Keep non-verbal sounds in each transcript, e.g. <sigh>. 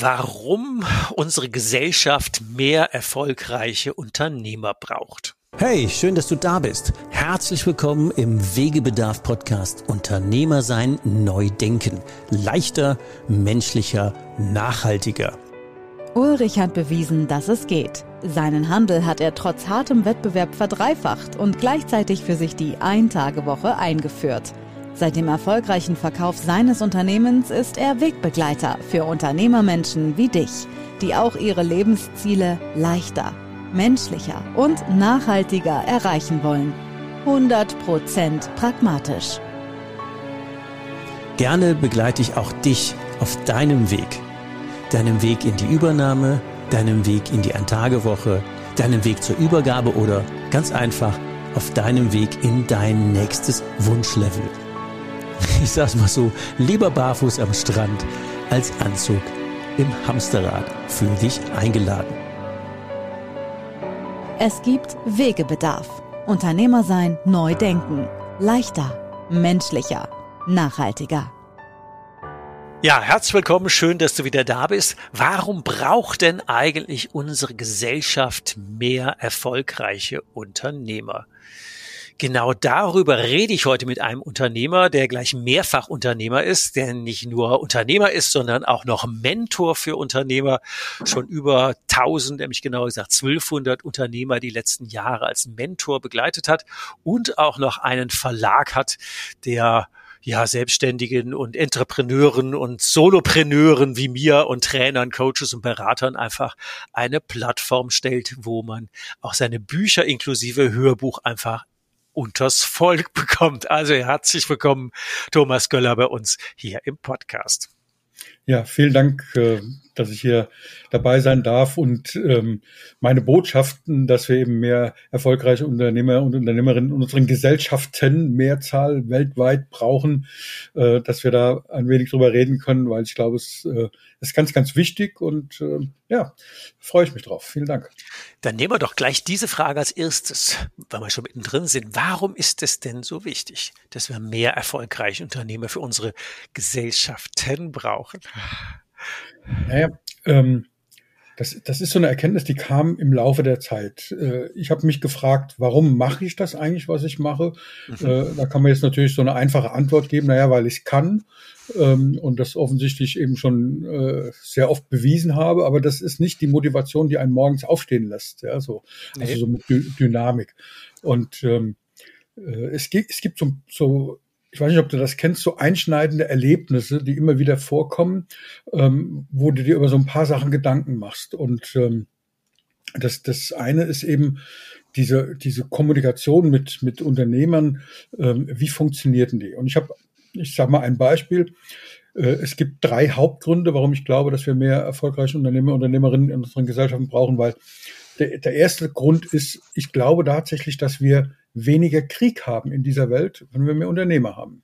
warum unsere Gesellschaft mehr erfolgreiche Unternehmer braucht. Hey, schön, dass du da bist. Herzlich willkommen im Wegebedarf Podcast Unternehmer sein, neu denken. Leichter, menschlicher, nachhaltiger. Ulrich hat bewiesen, dass es geht. Seinen Handel hat er trotz hartem Wettbewerb verdreifacht und gleichzeitig für sich die Ein-Tage-Woche eingeführt. Seit dem erfolgreichen Verkauf seines Unternehmens ist er Wegbegleiter für Unternehmermenschen wie dich, die auch ihre Lebensziele leichter, menschlicher und nachhaltiger erreichen wollen. 100% pragmatisch. Gerne begleite ich auch dich auf deinem Weg. Deinem Weg in die Übernahme, deinem Weg in die Ein-Tage-Woche, deinem Weg zur Übergabe oder ganz einfach auf deinem Weg in dein nächstes Wunschlevel ich sag's mal so, lieber barfuß am Strand als Anzug im Hamsterrad. Fühl dich eingeladen. Es gibt Wegebedarf. Unternehmer sein, neu denken. Leichter, menschlicher, nachhaltiger. Ja, herzlich willkommen, schön, dass du wieder da bist. Warum braucht denn eigentlich unsere Gesellschaft mehr erfolgreiche Unternehmer? Genau darüber rede ich heute mit einem Unternehmer, der gleich mehrfach Unternehmer ist, der nicht nur Unternehmer ist, sondern auch noch Mentor für Unternehmer. Schon über 1000, nämlich genauer gesagt 1200 Unternehmer die letzten Jahre als Mentor begleitet hat und auch noch einen Verlag hat, der ja, Selbstständigen und Entrepreneuren und Solopreneuren wie mir und Trainern, Coaches und Beratern einfach eine Plattform stellt, wo man auch seine Bücher inklusive Hörbuch einfach unters Volk bekommt. Also herzlich willkommen, Thomas Göller, bei uns hier im Podcast. Ja, vielen Dank, äh, dass ich hier dabei sein darf und ähm, meine Botschaften, dass wir eben mehr erfolgreiche Unternehmer und Unternehmerinnen in unseren Gesellschaften, Mehrzahl weltweit brauchen, äh, dass wir da ein wenig drüber reden können, weil ich glaube, es äh, ist ganz, ganz wichtig und ja, freue ich mich drauf. Vielen Dank. Dann nehmen wir doch gleich diese Frage als erstes, weil wir schon mittendrin sind. Warum ist es denn so wichtig, dass wir mehr erfolgreiche Unternehmer für unsere Gesellschaften brauchen? Naja, ähm, das, das ist so eine Erkenntnis, die kam im Laufe der Zeit. Äh, ich habe mich gefragt, warum mache ich das eigentlich, was ich mache? Mhm. Äh, da kann man jetzt natürlich so eine einfache Antwort geben, naja, weil ich kann ähm, und das offensichtlich eben schon äh, sehr oft bewiesen habe, aber das ist nicht die Motivation, die einen morgens aufstehen lässt, ja, so, nee. also so mit Dynamik. Und ähm, äh, es, gibt, es gibt so, so ich weiß nicht, ob du das kennst, so einschneidende Erlebnisse, die immer wieder vorkommen, ähm, wo du dir über so ein paar Sachen Gedanken machst. Und ähm, das, das eine ist eben diese, diese Kommunikation mit, mit Unternehmern, ähm, wie funktionierten die? Und ich habe, ich sage mal ein Beispiel. Äh, es gibt drei Hauptgründe, warum ich glaube, dass wir mehr erfolgreiche Unternehmer, Unternehmerinnen in unseren Gesellschaften brauchen, weil der, der erste Grund ist, ich glaube tatsächlich, dass wir weniger Krieg haben in dieser Welt, wenn wir mehr Unternehmer haben.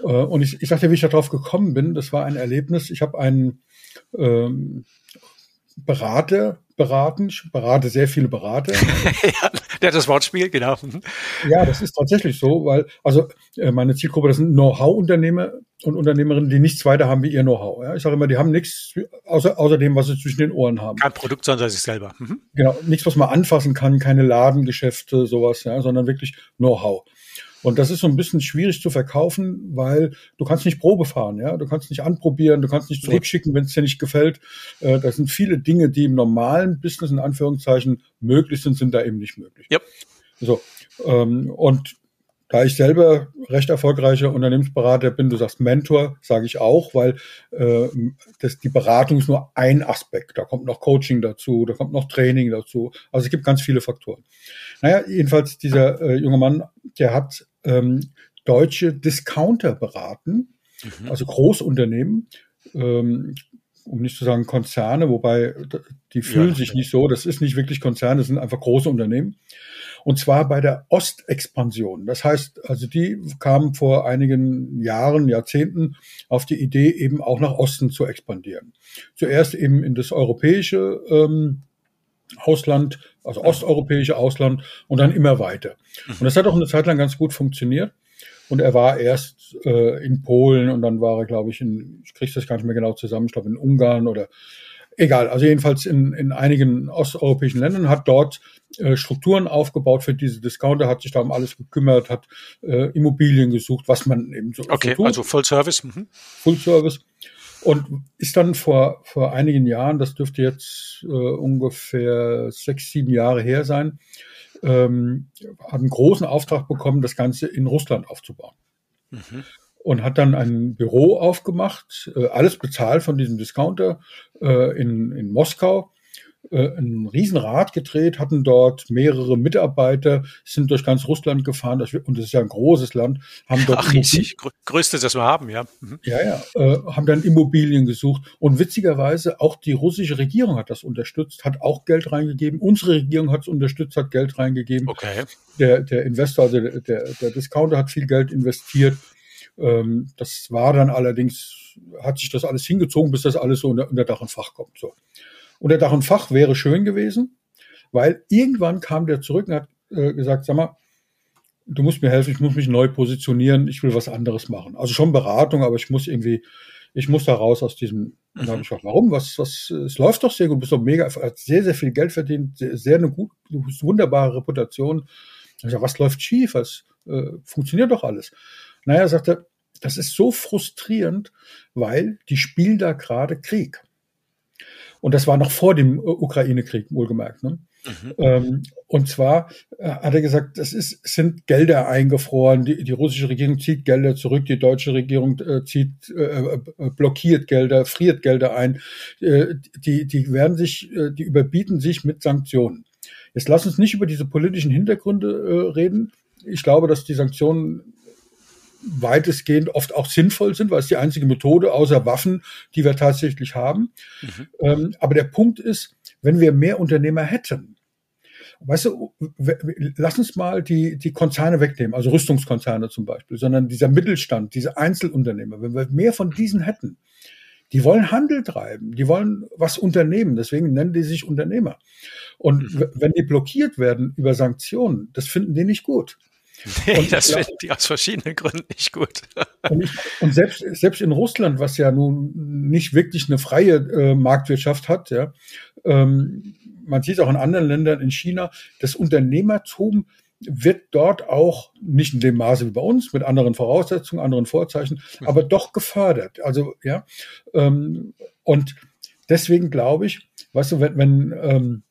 Äh, und ich, ich sagte, wie ich darauf gekommen bin, das war ein Erlebnis. Ich habe einen ähm, Berater beraten, ich berate sehr viele Berater. <laughs> ja, <laughs> der hat das Wortspiel, genau. Ja, das ist tatsächlich so, weil, also äh, meine Zielgruppe, das sind Know-how-Unternehmer und Unternehmerinnen, die nichts weiter haben wie ihr Know-how. Ja? Ich sage immer, die haben nichts außer, außer dem, was sie zwischen den Ohren haben. Kein Produkt, sondern sich selber. Mhm. Genau, nichts, was man anfassen kann, keine Ladengeschäfte, sowas, ja, sondern wirklich Know-how. Und das ist so ein bisschen schwierig zu verkaufen, weil du kannst nicht Probe fahren, ja, du kannst nicht anprobieren, du kannst nicht zurückschicken, wenn es dir nicht gefällt. Äh, das sind viele Dinge, die im normalen Business in Anführungszeichen möglich sind, sind da eben nicht möglich. Yep. So ähm, und da ich selber recht erfolgreicher Unternehmensberater bin, du sagst Mentor, sage ich auch, weil äh, das, die Beratung ist nur ein Aspekt. Da kommt noch Coaching dazu, da kommt noch Training dazu. Also es gibt ganz viele Faktoren. Naja, jedenfalls dieser äh, junge Mann, der hat ähm, deutsche Discounter beraten, mhm. also Großunternehmen, ähm, um nicht zu sagen Konzerne, wobei die fühlen ja, sich nicht so. Das ist nicht wirklich Konzerne, das sind einfach große Unternehmen. Und zwar bei der Ostexpansion. Das heißt, also die kamen vor einigen Jahren, Jahrzehnten auf die Idee, eben auch nach Osten zu expandieren. Zuerst eben in das europäische ähm, Ausland, also osteuropäische Ausland und dann immer weiter. Und das hat auch eine Zeit lang ganz gut funktioniert. Und er war erst äh, in Polen und dann war er, glaube ich, in, ich kriege das gar nicht mehr genau zusammen, ich glaube in Ungarn oder egal, also jedenfalls in, in einigen osteuropäischen Ländern, hat dort äh, Strukturen aufgebaut für diese Discounter, hat sich da um alles gekümmert, hat äh, Immobilien gesucht, was man eben so, okay, so tut. also Full Service. Mhm. Full Service. Und ist dann vor, vor einigen Jahren, das dürfte jetzt äh, ungefähr sechs, sieben Jahre her sein, ähm, hat einen großen Auftrag bekommen, das Ganze in Russland aufzubauen. Mhm. Und hat dann ein Büro aufgemacht, äh, alles bezahlt von diesem Discounter äh, in, in Moskau äh, ein Riesenrad gedreht, hatten dort mehrere Mitarbeiter, sind durch ganz Russland gefahren, und das ist ja ein großes Land, haben dort Ach, riesig, größtes, das wir haben, ja. Mhm. Ja, ja, äh, haben dann Immobilien gesucht und witzigerweise auch die russische Regierung hat das unterstützt, hat auch Geld reingegeben, unsere Regierung hat es unterstützt, hat Geld reingegeben. Okay. Der, der Investor, also der, der Discounter hat viel Geld investiert. Ähm, das war dann allerdings, hat sich das alles hingezogen, bis das alles so unter, unter Dach und Fach kommt. So. Unter Dach und Fach wäre schön gewesen, weil irgendwann kam der zurück und hat äh, gesagt, sag mal, du musst mir helfen, ich muss mich neu positionieren, ich will was anderes machen. Also schon Beratung, aber ich muss irgendwie, ich muss da raus aus diesem. Und dann habe ich gefragt, warum? Was, was, es läuft doch sehr gut, bist doch mega, hat sehr, sehr viel Geld verdient, sehr, sehr eine gut, wunderbare Reputation. Ich sag, was läuft schief? Was äh, funktioniert doch alles? Naja, sagte, das ist so frustrierend, weil die spielen da gerade Krieg. Und das war noch vor dem äh, Ukraine-Krieg, wohlgemerkt. Ne? Mhm. Ähm, und zwar äh, hat er gesagt, es ist, sind Gelder eingefroren, die, die russische Regierung zieht Gelder zurück, die deutsche Regierung äh, zieht, äh, äh blockiert Gelder, friert Gelder ein. Äh, die, die werden sich, die überbieten sich mit Sanktionen. Jetzt lass uns nicht über diese politischen Hintergründe reden. Ich glaube, dass die Sanktionen weitestgehend oft auch sinnvoll sind, weil es die einzige Methode außer Waffen, die wir tatsächlich haben. Mhm. Ähm, aber der Punkt ist, wenn wir mehr Unternehmer hätten, weißt du, lass uns mal die, die Konzerne wegnehmen, also Rüstungskonzerne zum Beispiel, sondern dieser Mittelstand, diese Einzelunternehmer, wenn wir mehr von diesen hätten, die wollen Handel treiben, die wollen was unternehmen, deswegen nennen die sich Unternehmer. Und mhm. wenn die blockiert werden über Sanktionen, das finden die nicht gut. <laughs> Nee, und das finden die aus verschiedenen Gründen nicht gut. Und, ich, und, selbst, selbst in Russland, was ja nun nicht wirklich eine freie äh, Marktwirtschaft hat, ja, ähm, man sieht auch in anderen Ländern, in China, das Unternehmertum wird dort auch nicht in dem Maße wie bei uns, mit anderen Voraussetzungen, anderen Vorzeichen, mhm. aber doch gefördert. Also, ja, ähm, und deswegen glaube ich, weißt du, wenn, wenn ähm,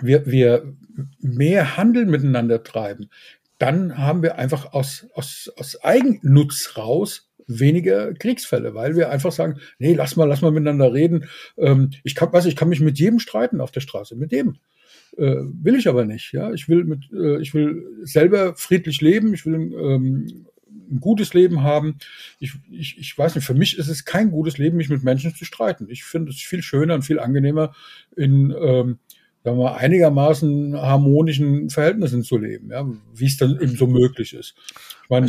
wir, wir mehr Handel miteinander treiben, dann haben wir einfach aus, aus, aus Eigennutz raus weniger Kriegsfälle, weil wir einfach sagen, nee, lass mal, lass mal miteinander reden. Ähm, ich kann, was, ich kann mich mit jedem streiten auf der Straße, mit jedem. Äh, will ich aber nicht. Ja, ich will mit, äh, ich will selber friedlich leben. Ich will ähm, ein gutes Leben haben. Ich, ich, ich weiß nicht, für mich ist es kein gutes Leben, mich mit Menschen zu streiten. Ich finde es viel schöner und viel angenehmer, in ähm, sagen wir, einigermaßen harmonischen Verhältnissen zu leben, ja, wie es dann eben so möglich ist. Ich meine,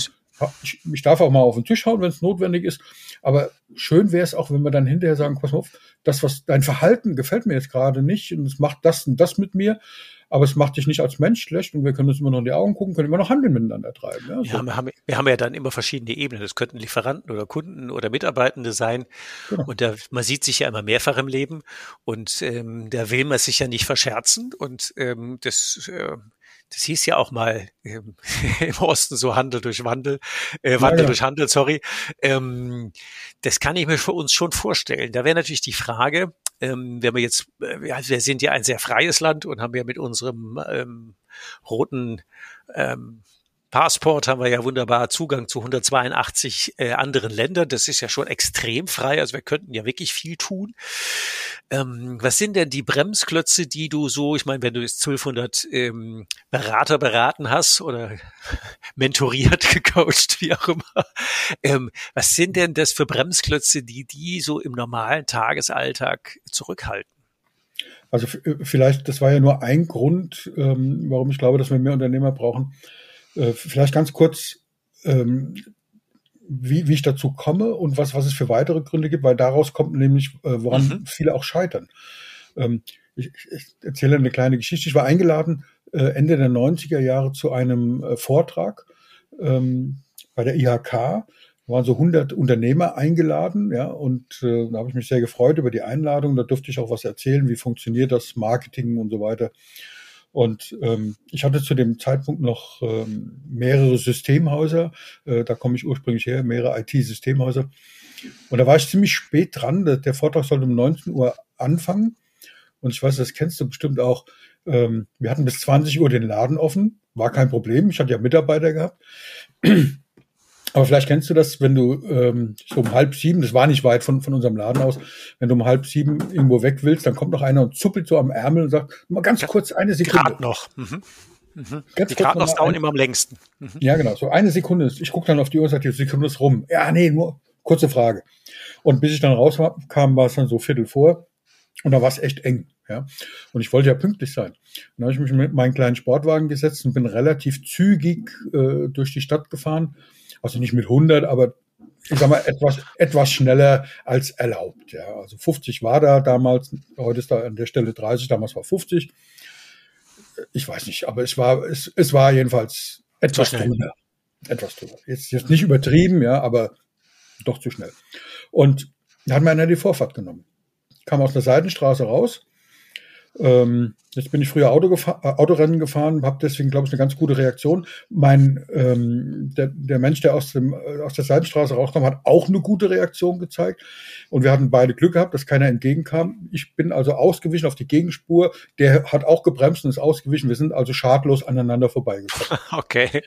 ich, ich darf auch mal auf den Tisch hauen, wenn es notwendig ist, aber schön wäre es auch, wenn wir dann hinterher sagen, pass mal auf, das, was dein Verhalten gefällt mir jetzt gerade nicht und es macht das und das mit mir, aber es macht dich nicht als Mensch schlecht und wir können uns immer noch in die Augen gucken, können immer noch Handeln miteinander treiben. Ja, so. ja wir, haben, wir haben ja dann immer verschiedene Ebenen. Das könnten Lieferanten oder Kunden oder Mitarbeitende sein. Genau. Und da, man sieht sich ja immer mehrfach im Leben und ähm, da will man sich ja nicht verscherzen und ähm, das äh, das hieß ja auch mal ähm, <laughs> im Osten so Handel durch Wandel, äh, Wandel ja, ja. durch Handel, sorry. Ähm, das kann ich mir für uns schon vorstellen. Da wäre natürlich die Frage, ähm, wenn wir jetzt, äh, wir sind ja ein sehr freies Land und haben ja mit unserem ähm, roten ähm, Passport haben wir ja wunderbar Zugang zu 182 äh, anderen Ländern. Das ist ja schon extrem frei. Also wir könnten ja wirklich viel tun. Ähm, was sind denn die Bremsklötze, die du so, ich meine, wenn du jetzt 1200 ähm, Berater beraten hast oder <laughs> mentoriert, <laughs> gecoacht, wie auch immer, ähm, was sind denn das für Bremsklötze, die die so im normalen Tagesalltag zurückhalten? Also vielleicht, das war ja nur ein Grund, ähm, warum ich glaube, dass wir mehr Unternehmer brauchen. Äh, vielleicht ganz kurz, ähm, wie, wie ich dazu komme und was, was es für weitere Gründe gibt, weil daraus kommt nämlich, äh, woran mhm. viele auch scheitern. Ähm, ich, ich erzähle eine kleine Geschichte. Ich war eingeladen äh, Ende der 90er Jahre zu einem Vortrag ähm, bei der IHK. Da waren so 100 Unternehmer eingeladen, ja, und äh, da habe ich mich sehr gefreut über die Einladung. Da durfte ich auch was erzählen, wie funktioniert das Marketing und so weiter. Und ähm, ich hatte zu dem Zeitpunkt noch ähm, mehrere Systemhäuser, äh, da komme ich ursprünglich her, mehrere IT-Systemhäuser. Und da war ich ziemlich spät dran. Der Vortrag sollte um 19 Uhr anfangen. Und ich weiß, das kennst du bestimmt auch. Ähm, wir hatten bis 20 Uhr den Laden offen. War kein Problem. Ich hatte ja Mitarbeiter gehabt. Aber vielleicht kennst du das, wenn du ähm, so um halb sieben, das war nicht weit von, von unserem Laden aus, wenn du um halb sieben irgendwo weg willst, dann kommt noch einer und zuppelt so am Ärmel und sagt, mal ganz kurz eine Sekunde. Gerade noch. Mhm. Mhm. Die gerade noch dauern immer am längsten. Mhm. Ja, genau. So eine Sekunde. Ich gucke dann auf die Uhr und sage, die Sekunde ist rum. Ja, nee, nur kurze Frage. Und bis ich dann rauskam, war es dann so Viertel vor. Und da war es echt eng. Ja. Und ich wollte ja pünktlich sein. Und dann habe ich mich mit meinem kleinen Sportwagen gesetzt und bin relativ zügig äh, durch die Stadt gefahren also nicht mit 100, aber ich sag mal, etwas, etwas schneller als erlaubt. Ja. Also 50 war da damals, heute ist da an der Stelle 30, damals war 50. Ich weiß nicht, aber es war, es, es war jedenfalls etwas drüber. Etwas drüber. Jetzt, jetzt nicht übertrieben, ja, aber doch zu schnell. Und da hat mir einer die Vorfahrt genommen. Kam aus der Seitenstraße raus ähm, jetzt bin ich früher Auto gefahr, äh, Autorennen gefahren, habe deswegen, glaube ich, eine ganz gute Reaktion. Mein ähm, der, der Mensch, der aus, dem, äh, aus der Seitenstraße rauskam, hat auch eine gute Reaktion gezeigt. Und wir hatten beide Glück gehabt, dass keiner entgegenkam. Ich bin also ausgewichen auf die Gegenspur. Der hat auch gebremst und ist ausgewichen. Wir sind also schadlos aneinander vorbeigekommen. <laughs> Okay.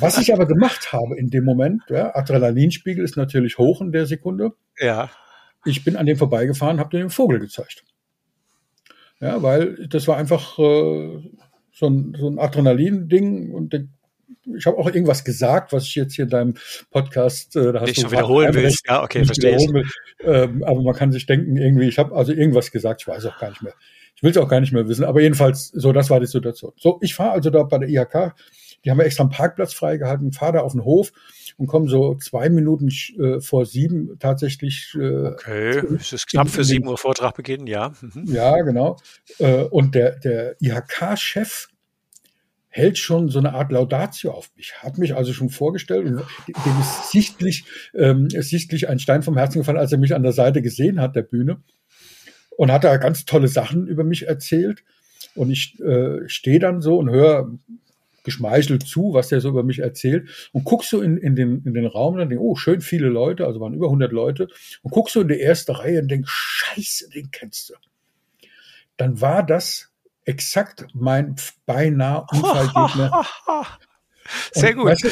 Was ich aber gemacht habe in dem Moment, ja, Adrenalinspiegel ist natürlich hoch in der Sekunde. Ja. Ich bin an dem vorbeigefahren, habe den Vogel gezeigt. Ja, weil das war einfach äh, so ein, so ein Adrenalin-Ding und ich habe auch irgendwas gesagt, was ich jetzt hier in deinem Podcast äh, da hast nicht du schon wiederholen willst. Ja, okay, verstehe ich. Ähm, aber man kann sich denken, irgendwie, ich habe also irgendwas gesagt, ich weiß auch gar nicht mehr. Ich will es auch gar nicht mehr wissen, aber jedenfalls, so, das war die Situation. So, ich fahre also da bei der IHK, die haben wir extra einen Parkplatz freigehalten, fahre da auf den Hof und komme so zwei Minuten äh, vor sieben tatsächlich. Äh, okay, es ist knapp für sieben Uhr Vortrag beginnen, ja. Mhm. Ja, genau. Äh, und der, der IHK-Chef hält schon so eine Art Laudatio auf mich, hat mich also schon vorgestellt und dem ist sichtlich, ähm, ist sichtlich ein Stein vom Herzen gefallen, als er mich an der Seite gesehen hat, der Bühne. Und hat da ganz tolle Sachen über mich erzählt. Und ich äh, stehe dann so und höre geschmeichelt zu, was der so über mich erzählt und guckst so in, in, den, in den Raum und dann denk, oh, schön viele Leute, also waren über 100 Leute und guckst so in die erste Reihe und denkst, scheiße, den kennst du. Dann war das exakt mein beinahe Unfallgegner. <laughs> Sehr gut. Weißt du,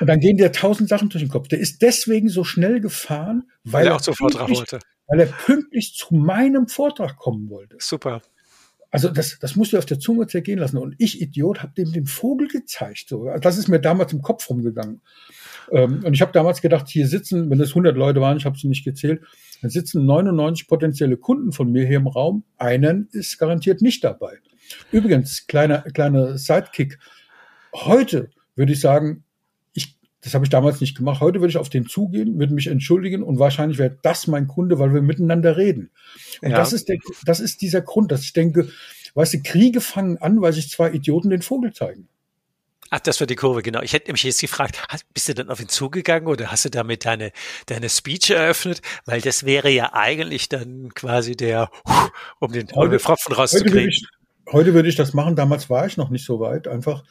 und dann gehen dir tausend Sachen durch den Kopf. Der ist deswegen so schnell gefahren, weil, weil er auch zum Vortrag wollte. Weil er pünktlich zu meinem Vortrag kommen wollte. Super. Also das, das musst du auf der Zunge zergehen lassen. Und ich, Idiot, habe dem den Vogel gezeigt. So. Das ist mir damals im Kopf rumgegangen. Ähm, und ich habe damals gedacht, hier sitzen, wenn es 100 Leute waren, ich habe sie nicht gezählt, dann sitzen 99 potenzielle Kunden von mir hier im Raum. Einen ist garantiert nicht dabei. Übrigens, kleiner, kleiner Sidekick. Heute würde ich sagen, das habe ich damals nicht gemacht. Heute würde ich auf den zugehen, würde mich entschuldigen und wahrscheinlich wäre das mein Kunde, weil wir miteinander reden. Und ja. das ist der, das ist dieser Grund, dass ich denke, weißt du, Kriege fangen an, weil sich zwei Idioten den Vogel zeigen. Ach, das war die Kurve, genau. Ich hätte nämlich jetzt gefragt, bist du dann auf ihn zugegangen oder hast du damit deine, deine Speech eröffnet? Weil das wäre ja eigentlich dann quasi der, um den, Pfropfen rauszukriegen. Heute würde, ich, heute würde ich das machen. Damals war ich noch nicht so weit. Einfach,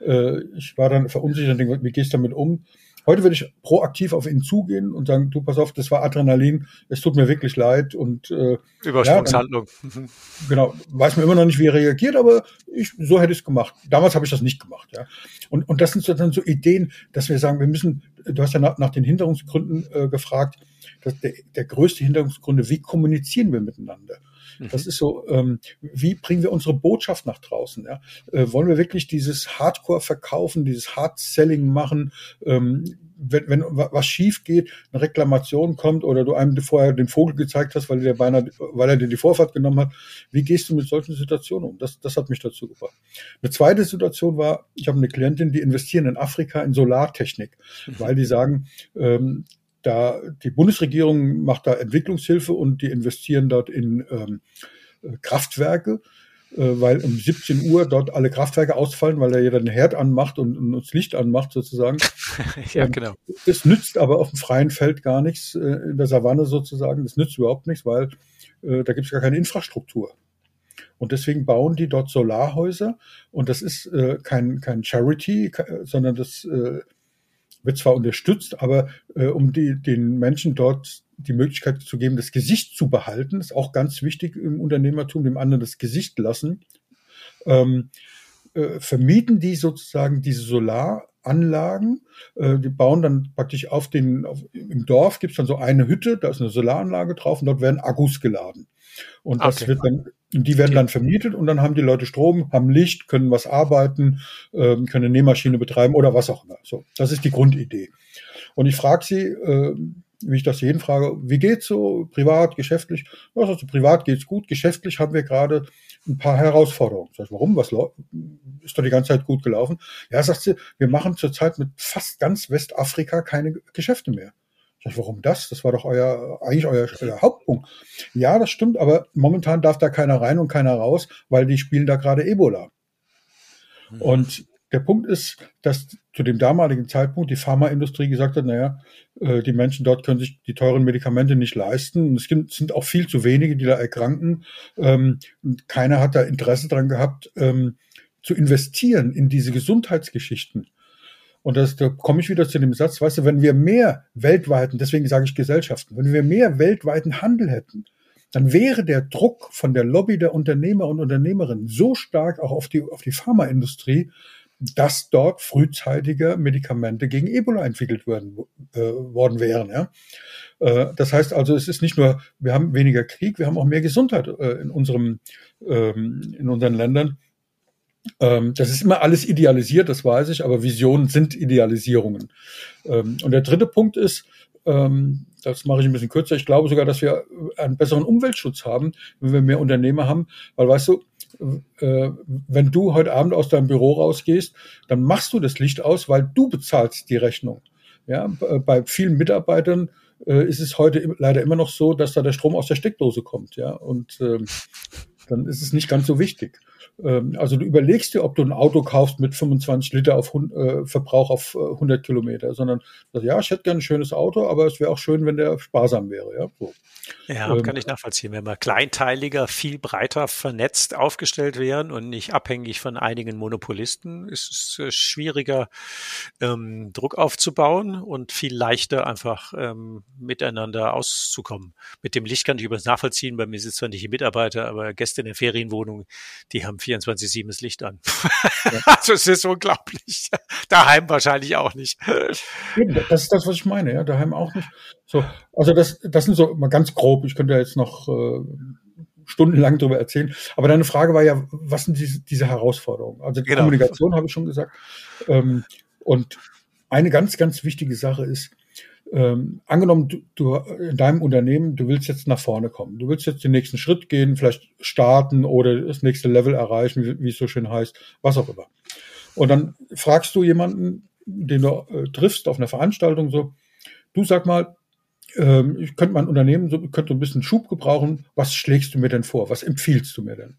äh, ich war dann verunsichert und denke, wie gehst du damit um? Heute würde ich proaktiv auf ihn zugehen und sagen, du pass auf, das war Adrenalin, es tut mir wirklich leid und äh, Übersprungshandlung. Ja, dann, <laughs> genau, weiß mir immer noch nicht, wie er reagiert, aber ich, so hätte ich es gemacht. Damals habe ich das nicht gemacht, ja. Und, und das sind so, dann so Ideen, dass wir sagen, wir müssen, du hast ja nach, nach den Hinderungsgründen äh, gefragt, dass der, der größte Hinderungsgründe, wie kommunizieren wir miteinander? Das mhm. ist so, ähm, wie bringen wir unsere Botschaft nach draußen? Ja? Äh, wollen wir wirklich dieses Hardcore verkaufen, dieses Hard-Selling machen? Ähm, wenn, wenn was schief geht, eine Reklamation kommt oder du einem vorher den Vogel gezeigt hast, weil, der beinahe, weil er dir die Vorfahrt genommen hat, wie gehst du mit solchen Situationen um? Das, das hat mich dazu gebracht. Eine zweite Situation war, ich habe eine Klientin, die investieren in Afrika in Solartechnik, mhm. weil die sagen, ähm, da die Bundesregierung macht da Entwicklungshilfe und die investieren dort in ähm, Kraftwerke. äh, weil um 17 Uhr dort alle Kraftwerke ausfallen, weil da jeder den Herd anmacht und, und das Licht anmacht sozusagen. <laughs> ja, ähm, genau. Es nützt aber auf dem freien Feld gar nichts, äh, in der Savanne sozusagen. Das nützt überhaupt nichts, weil äh, da gibt es gar keine Infrastruktur. Und deswegen bauen die dort Solarhäuser. Und das ist äh, kein, kein Charity, sondern das äh, wird zwar unterstützt, aber äh, um die, den Menschen dort die Möglichkeit zu geben, das Gesicht zu behalten, ist auch ganz wichtig im Unternehmertum, dem anderen das Gesicht lassen, ähm, äh, vermieten die sozusagen diese Solaranlagen. Äh, die bauen dann praktisch auf den, auf, im Dorf gibt's dann so eine Hütte, da ist eine Solaranlage drauf und dort werden Akkus geladen. Und das okay. wird dann, die werden dann vermietet und dann haben die Leute Strom, haben Licht, können was arbeiten, äh, können eine Nähmaschine betreiben oder was auch immer. So, das ist die Grundidee. Und ich frage sie, äh, wie ich das jeden frage, wie geht's so, privat, geschäftlich? Ja, also privat geht's gut, geschäftlich haben wir gerade ein paar Herausforderungen. Sag ich, warum? Was ist doch die ganze Zeit gut gelaufen? Ja, sagt sie, wir machen zurzeit mit fast ganz Westafrika keine Geschäfte mehr. Sag warum das? Das war doch euer, eigentlich euer, euer Hauptpunkt. Ja, das stimmt, aber momentan darf da keiner rein und keiner raus, weil die spielen da gerade Ebola. Mhm. Und der Punkt ist, dass zu dem damaligen Zeitpunkt die Pharmaindustrie gesagt hat, naja, äh, die Menschen dort können sich die teuren Medikamente nicht leisten. Und es sind auch viel zu wenige, die da erkranken. Ähm, und keiner hat da Interesse dran gehabt, ähm, zu investieren in diese Gesundheitsgeschichten. Und das, da komme ich wieder zu dem Satz, weißt du, wenn wir mehr weltweiten, deswegen sage ich Gesellschaften, wenn wir mehr weltweiten Handel hätten, dann wäre der Druck von der Lobby der Unternehmer und Unternehmerinnen so stark auch auf die, auf die Pharmaindustrie, dass dort frühzeitiger Medikamente gegen Ebola entwickelt werden, äh, worden wären. Ja? Äh, das heißt also, es ist nicht nur, wir haben weniger Krieg, wir haben auch mehr Gesundheit äh, in, unserem, ähm, in unseren Ländern. Ähm, das ist immer alles idealisiert, das weiß ich, aber Visionen sind Idealisierungen. Ähm, und der dritte Punkt ist, ähm, das mache ich ein bisschen kürzer, ich glaube sogar, dass wir einen besseren Umweltschutz haben, wenn wir mehr Unternehmer haben, weil weißt du, äh, wenn du heute Abend aus deinem Büro rausgehst, dann machst du das Licht aus, weil du bezahlst die Rechnung. Ja, bei vielen Mitarbeitern äh, ist es heute leider immer noch so, dass da der Strom aus der Steckdose kommt. Ja, und ähm, dann ist es nicht ganz so wichtig. Ähm, also du überlegst dir, ob du ein Auto kaufst mit 25 Liter auf, äh, Verbrauch auf 100 äh, Kilometer, sondern ja, ich hätte gerne ein schönes Auto, aber es wäre auch schön, wenn der sparsam wäre. Ja, so. ja ähm, kann ich nachvollziehen. Wenn wir kleinteiliger, viel breiter vernetzt aufgestellt wären und nicht abhängig von einigen Monopolisten, ist es äh, schwieriger, ähm, Druck aufzubauen und viel leichter einfach ähm, miteinander auszukommen. Mit dem Licht kann ich übrigens nachvollziehen, bei mir sind zwar nicht die Mitarbeiter, aber Gäste in der Ferienwohnung, die haben 24-7 das Licht an. Ja. <laughs> <laughs> also es ist unglaublich. <laughs> Daheim wahrscheinlich auch nicht. Das ist das, was ich meine, ja. Daheim auch nicht. So, also das, das sind so mal ganz grob. Ich könnte ja jetzt noch äh, stundenlang darüber erzählen. Aber deine Frage war ja, was sind diese, diese Herausforderungen? Also die genau. Kommunikation habe ich schon gesagt. Ähm, und eine ganz, ganz wichtige Sache ist, ähm, angenommen, du, du in deinem Unternehmen, du willst jetzt nach vorne kommen. Du willst jetzt den nächsten Schritt gehen, vielleicht starten oder das nächste Level erreichen, wie, wie es so schön heißt, was auch immer. Und dann fragst du jemanden, den du äh, triffst auf einer Veranstaltung, so, du sag mal, ähm, ich könnte mein Unternehmen, so, könnte ein bisschen Schub gebrauchen, was schlägst du mir denn vor? Was empfiehlst du mir denn?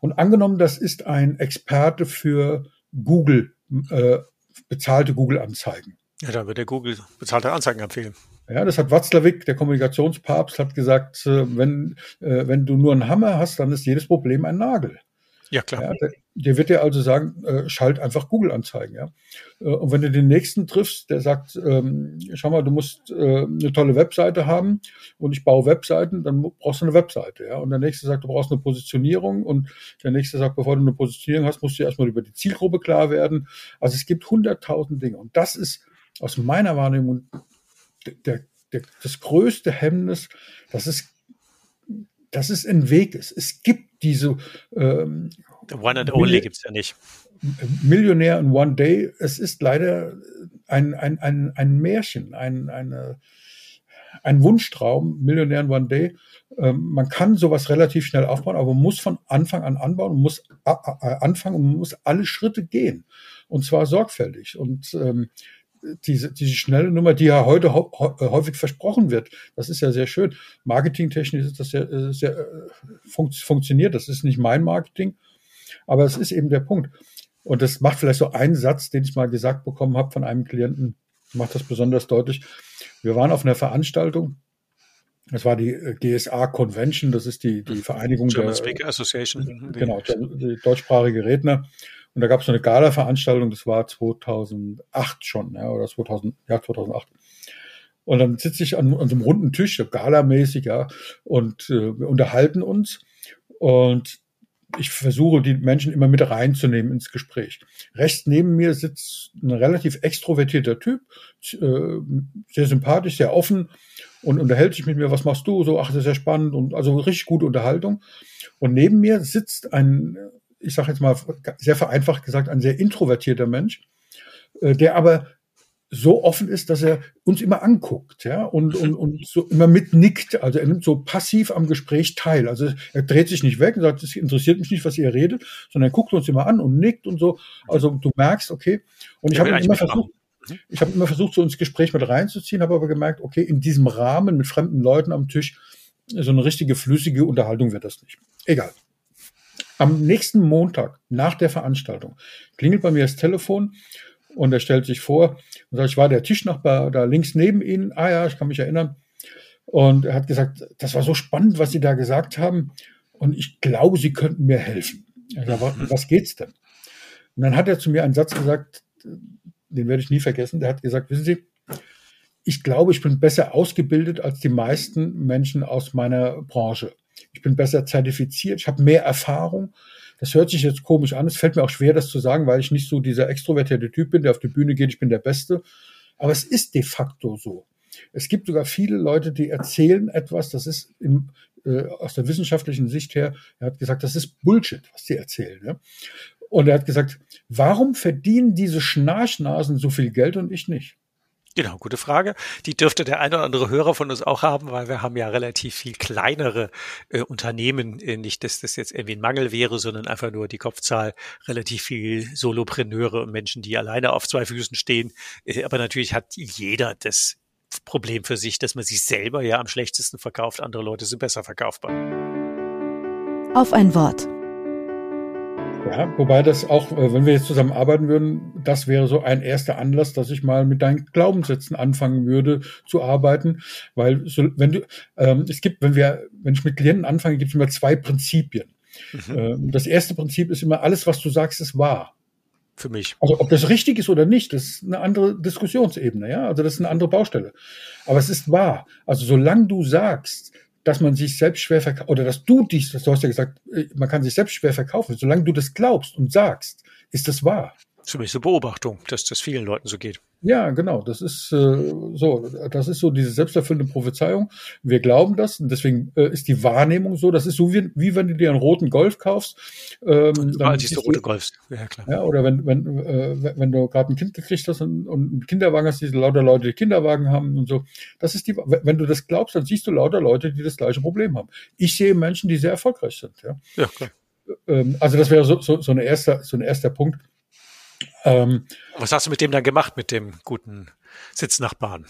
Und angenommen, das ist ein Experte für Google, äh, bezahlte Google-Anzeigen. Ja, dann wird der Google bezahlte Anzeigen empfehlen. Ja, das hat Watzlawick, der Kommunikationspapst, hat gesagt, äh, wenn, äh, wenn du nur einen Hammer hast, dann ist jedes Problem ein Nagel. Ja, klar. Ja, der, der, wird dir also sagen, äh, schalt einfach Google-Anzeigen. Ja? Äh, und wenn du den nächsten triffst, der sagt, ähm, schau mal, du musst äh, eine tolle Webseite haben und ich baue Webseiten, dann brauchst du eine Webseite. Ja? Und der nächste sagt, du brauchst eine Positionierung und der nächste sagt, bevor du eine Positionierung hast, musst du erstmal über die Zielgruppe klar werden. Also es gibt hunderttausend Dinge. Und das ist aus meiner Wahrnehmung der, der, das größte Hemmnis, das ist dass es ein Weg ist. Es gibt diese ähm, The One and Only gibt es ja nicht. Millionär in One Day, es ist leider ein, ein, ein, ein Märchen, ein, eine, ein Wunschtraum, Millionär in One Day. Ähm, man kann sowas relativ schnell aufbauen, aber man muss von Anfang an anbauen, man muss anfangen und man muss alle Schritte gehen. Und zwar sorgfältig. Und ähm, diese, diese schnelle Nummer, die ja heute häufig versprochen wird, das ist ja sehr schön. Marketingtechnisch ist das sehr, äh, sehr fun funktioniert. Das ist nicht mein Marketing, aber es ist eben der Punkt. Und das macht vielleicht so einen Satz, den ich mal gesagt bekommen habe von einem Klienten, macht das besonders deutlich. Wir waren auf einer Veranstaltung. Das war die äh, GSA Convention, das ist die, die Vereinigung German der Speaker Association. Mhm. Genau, die deutschsprachige Redner. Und da gab es so eine Gala-Veranstaltung, das war 2008 schon, ja, oder 2000, ja, 2008. Und dann sitze ich an, an so einem runden Tisch, so galamäßig, ja, und äh, wir unterhalten uns. Und ich versuche, die Menschen immer mit reinzunehmen ins Gespräch. Rechts neben mir sitzt ein relativ extrovertierter Typ, äh, sehr sympathisch, sehr offen und unterhält sich mit mir, was machst du? So, ach, das ist ja spannend und also richtig gute Unterhaltung. Und neben mir sitzt ein, ich sage jetzt mal sehr vereinfacht gesagt, ein sehr introvertierter Mensch, äh, der aber so offen ist, dass er uns immer anguckt, ja, und, und, und so immer mitnickt. Also er nimmt so passiv am Gespräch teil. Also er dreht sich nicht weg und sagt, es interessiert mich nicht, was ihr redet, sondern er guckt uns immer an und nickt und so. Also du merkst, okay. Und ich habe immer versucht, mhm. ich habe immer versucht, so ins Gespräch mit reinzuziehen, habe aber gemerkt, okay, in diesem Rahmen mit fremden Leuten am Tisch, so eine richtige flüssige Unterhaltung wird das nicht. Egal. Am nächsten Montag nach der Veranstaltung klingelt bei mir das Telefon und er stellt sich vor und sagt, ich war der Tischnachbar da links neben Ihnen. Ah ja, ich kann mich erinnern. Und er hat gesagt, das war so spannend, was Sie da gesagt haben. Und ich glaube, Sie könnten mir helfen. Er was geht's denn? Und dann hat er zu mir einen Satz gesagt, den werde ich nie vergessen. Der hat gesagt, wissen Sie, ich glaube, ich bin besser ausgebildet als die meisten Menschen aus meiner Branche. Ich bin besser zertifiziert, ich habe mehr Erfahrung das hört sich jetzt komisch an. Es fällt mir auch schwer, das zu sagen, weil ich nicht so dieser extrovertierte Typ bin, der auf die Bühne geht, ich bin der Beste. Aber es ist de facto so. Es gibt sogar viele Leute, die erzählen etwas, das ist in, äh, aus der wissenschaftlichen Sicht her, er hat gesagt, das ist Bullshit, was die erzählen. Ja? Und er hat gesagt, warum verdienen diese Schnarchnasen so viel Geld und ich nicht? Genau, gute Frage. Die dürfte der ein oder andere Hörer von uns auch haben, weil wir haben ja relativ viel kleinere äh, Unternehmen. Äh, nicht, dass das jetzt irgendwie ein Mangel wäre, sondern einfach nur die Kopfzahl relativ viel Solopreneure und Menschen, die alleine auf zwei Füßen stehen. Äh, aber natürlich hat jeder das Problem für sich, dass man sich selber ja am schlechtesten verkauft. Andere Leute sind besser verkaufbar. Auf ein Wort. Ja, wobei das auch, äh, wenn wir jetzt zusammen arbeiten würden, das wäre so ein erster Anlass, dass ich mal mit deinen Glaubenssätzen anfangen würde zu arbeiten, weil so, wenn du, ähm, es gibt, wenn wir, wenn ich mit Klienten anfange, gibt es immer zwei Prinzipien. Mhm. Ähm, das erste Prinzip ist immer, alles, was du sagst, ist wahr. Für mich. Also ob das richtig ist oder nicht, das ist eine andere Diskussionsebene, ja. Also das ist eine andere Baustelle. Aber es ist wahr. Also solange du sagst, dass man sich selbst schwer verkauft, oder dass du dich, du hast ja gesagt, äh, man kann sich selbst schwer verkaufen. Solange du das glaubst und sagst, ist das wahr. Mich so Beobachtung, dass das vielen Leuten so geht. Ja, genau. Das ist äh, so. Das ist so diese selbsterfüllende Prophezeiung. Wir glauben das und deswegen äh, ist die Wahrnehmung so. Das ist so wie, wie wenn du dir einen roten Golf kaufst. Ähm, dann siehst du rote Golfs. Ja, klar. Ja, oder wenn wenn äh, wenn du gerade ein Kind gekriegt hast und, und einen Kinderwagen hast, diese lauter Leute, die Kinderwagen haben und so. Das ist die. Wenn du das glaubst, dann siehst du lauter Leute, die das gleiche Problem haben. Ich sehe Menschen, die sehr erfolgreich sind. Ja, ja klar. Ähm, also das wäre so, so, so, eine erster, so ein erster Punkt. Ähm, Was hast du mit dem dann gemacht, mit dem guten Sitznachbarn?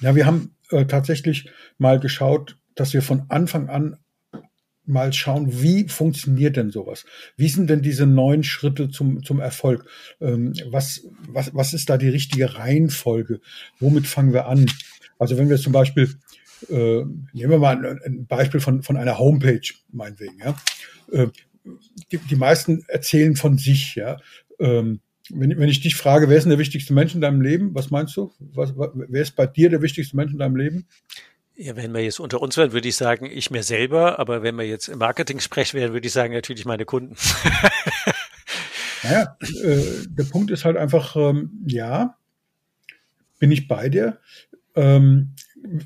Ja, wir haben äh, tatsächlich mal geschaut, dass wir von Anfang an mal schauen, wie funktioniert denn sowas? Wie sind denn diese neun Schritte zum, zum Erfolg? Ähm, was, was, was ist da die richtige Reihenfolge? Womit fangen wir an? Also wenn wir zum Beispiel, äh, nehmen wir mal ein, ein, Beispiel von, von einer Homepage, meinetwegen, ja. Äh, die, die meisten erzählen von sich, ja. Ähm, wenn, wenn ich dich frage, wer ist denn der wichtigste Mensch in deinem Leben? Was meinst du? Was, wer ist bei dir der wichtigste Mensch in deinem Leben? Ja, wenn wir jetzt unter uns wären, würde ich sagen, ich mir selber. Aber wenn wir jetzt im Marketing sprechen wären, würde ich sagen, natürlich meine Kunden. <laughs> naja, äh, der Punkt ist halt einfach, ähm, ja, bin ich bei dir. Ähm,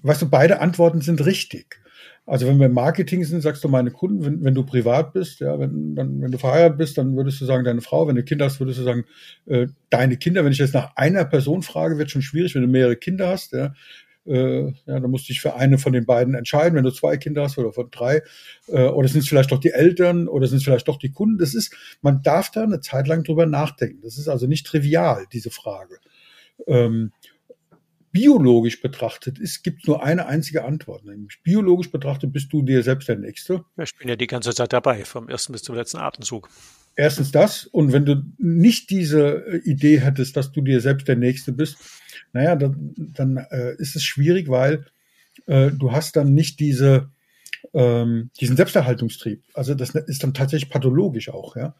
weißt du, beide Antworten sind richtig. Also wenn wir im Marketing sind, sagst du meine Kunden, wenn, wenn du privat bist, ja, wenn, dann, wenn du verheiratet bist, dann würdest du sagen deine Frau, wenn du Kinder hast, würdest du sagen äh, deine Kinder. Wenn ich jetzt nach einer Person frage, wird schon schwierig, wenn du mehrere Kinder hast, ja, äh, ja, dann musst du dich für eine von den beiden entscheiden, wenn du zwei Kinder hast oder von drei, äh, oder sind es vielleicht doch die Eltern oder sind es vielleicht doch die Kunden. Das ist, man darf da eine Zeit lang drüber nachdenken. Das ist also nicht trivial, diese Frage. Ähm, biologisch betrachtet ist, gibt es nur eine einzige Antwort. Nämlich biologisch betrachtet bist du dir selbst der Nächste. Ich bin ja die ganze Zeit dabei, vom ersten bis zum letzten Atemzug. Erstens das. Und wenn du nicht diese äh, Idee hättest, dass du dir selbst der Nächste bist, naja, dann, dann äh, ist es schwierig, weil äh, du hast dann nicht diese, ähm, diesen Selbsterhaltungstrieb. Also das ist dann tatsächlich pathologisch auch, ja.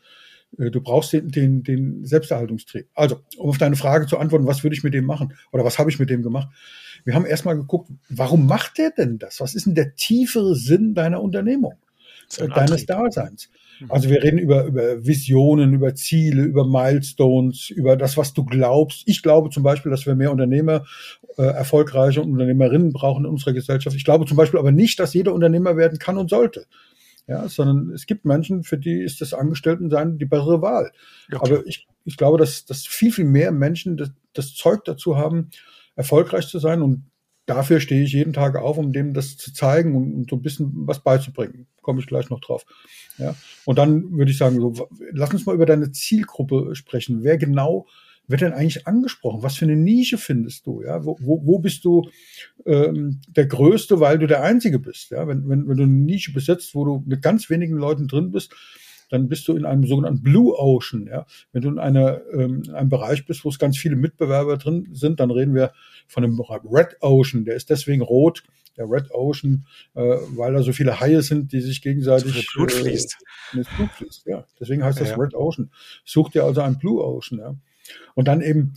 Äh, du brauchst den, den, den Selbsterhaltungstrieb. Also, um auf deine Frage zu antworten, was würde ich mit dem machen? Oder was habe ich mit dem gemacht? Wir haben erstmal geguckt, warum macht der denn das? Was ist denn der tiefere Sinn deiner Unternehmung? Deines Antrieb. Daseins? Mhm. Also wir reden über, über Visionen, über Ziele, über Milestones, über das, was du glaubst. Ich glaube zum Beispiel, dass wir mehr Unternehmer, äh, erfolgreiche Unternehmerinnen brauchen in unserer Gesellschaft. Ich glaube zum Beispiel aber nicht, dass jeder Unternehmer werden kann und sollte. Ja, sondern es gibt Menschen, für die ist das Angestelltensein die bessere Wahl. Ja, aber ich, ich glaube, dass, dass viel, viel mehr Menschen das, das Zeug dazu haben, erfolgreich zu sein und dafür stehe ich jeden Tag auf, um dem das zu zeigen und, und so ein bisschen was beizubringen. Komme ich gleich noch drauf. Ja. Und dann würde ich sagen, so, lass uns mal über deine Zielgruppe sprechen. Wer genau wird denn eigentlich angesprochen? Was für eine Nische findest du? Ja, wo, wo, wo bist du ähm, der Größte, weil du der Einzige bist? Ja, wenn, wenn, wenn du eine Nische besetzt, wo du mit ganz wenigen Leuten drin bist, dann bist du in einem sogenannten Blue Ocean. Ja? Wenn du in, einer, ähm, in einem Bereich bist, wo es ganz viele Mitbewerber drin sind, dann reden wir von einem Red Ocean. Der ist deswegen rot, der Red Ocean, äh, weil da so viele Haie sind, die sich gegenseitig. Das Blut äh, fließt. Äh, Blut fließt, ja. Deswegen heißt das ja. Red Ocean. Such dir also ein Blue Ocean. Ja? Und dann eben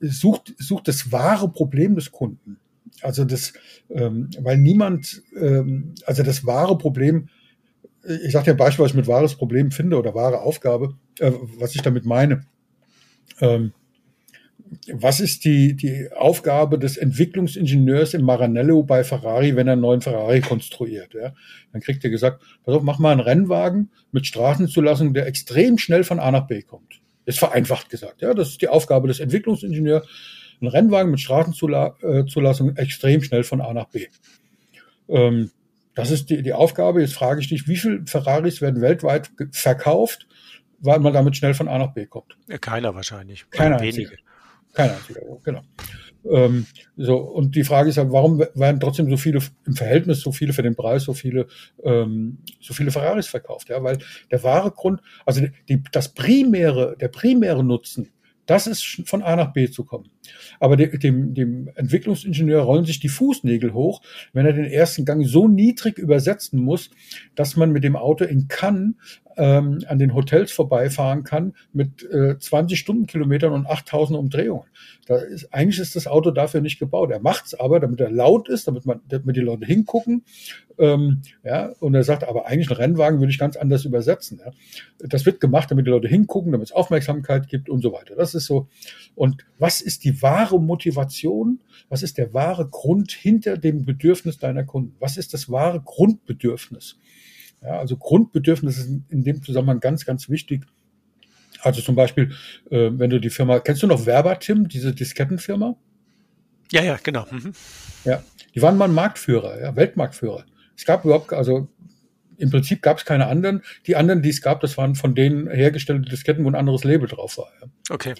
sucht, sucht das wahre Problem des Kunden. Also das, ähm, weil niemand, ähm, also das wahre Problem ich sage dir ein Beispiel, was ich mit wahres Problem finde oder wahre Aufgabe, äh, was ich damit meine. Ähm, was ist die, die Aufgabe des Entwicklungsingenieurs im Maranello bei Ferrari, wenn er einen neuen Ferrari konstruiert? Ja? Dann kriegt er gesagt, pass auf, mach mal einen Rennwagen mit Straßenzulassung, der extrem schnell von A nach B kommt. Ist vereinfacht gesagt. Ja? Das ist die Aufgabe des Entwicklungsingenieurs. Ein Rennwagen mit Straßenzulassung extrem schnell von A nach B. Ähm, das ist die, die Aufgabe. Jetzt frage ich dich, wie viele Ferraris werden weltweit verkauft, weil man damit schnell von A nach B kommt? Keiner wahrscheinlich. Keiner wenige. Keiner einziger, genau. Ähm, so, und die Frage ist ja, warum werden trotzdem so viele im Verhältnis so viele für den Preis, so viele, ähm, so viele Ferraris verkauft? Ja, weil der wahre Grund, also die, das primäre, der primäre Nutzen das ist von A nach B zu kommen. Aber dem, dem Entwicklungsingenieur rollen sich die Fußnägel hoch, wenn er den ersten Gang so niedrig übersetzen muss, dass man mit dem Auto in Cannes ähm, an den Hotels vorbeifahren kann mit äh, 20 Stundenkilometern und 8000 Umdrehungen. Da ist, eigentlich ist das Auto dafür nicht gebaut. Er macht es aber, damit er laut ist, damit man, damit die Leute hingucken. Ähm, ja, und er sagt, aber eigentlich einen Rennwagen würde ich ganz anders übersetzen. Ja. Das wird gemacht, damit die Leute hingucken, damit es Aufmerksamkeit gibt und so weiter. Das ist so. Und was ist die wahre Motivation? Was ist der wahre Grund hinter dem Bedürfnis deiner Kunden? Was ist das wahre Grundbedürfnis? Ja, also Grundbedürfnisse sind in dem Zusammenhang ganz, ganz wichtig. Also zum Beispiel, äh, wenn du die Firma, kennst du noch Verbatim, diese Diskettenfirma? Ja, ja, genau. Mhm. Ja, die waren mal Marktführer, ja, Weltmarktführer. Es gab überhaupt, also im Prinzip gab es keine anderen. Die anderen, die es gab, das waren von denen hergestellte Disketten, wo ein anderes Label drauf war. Ja. Okay.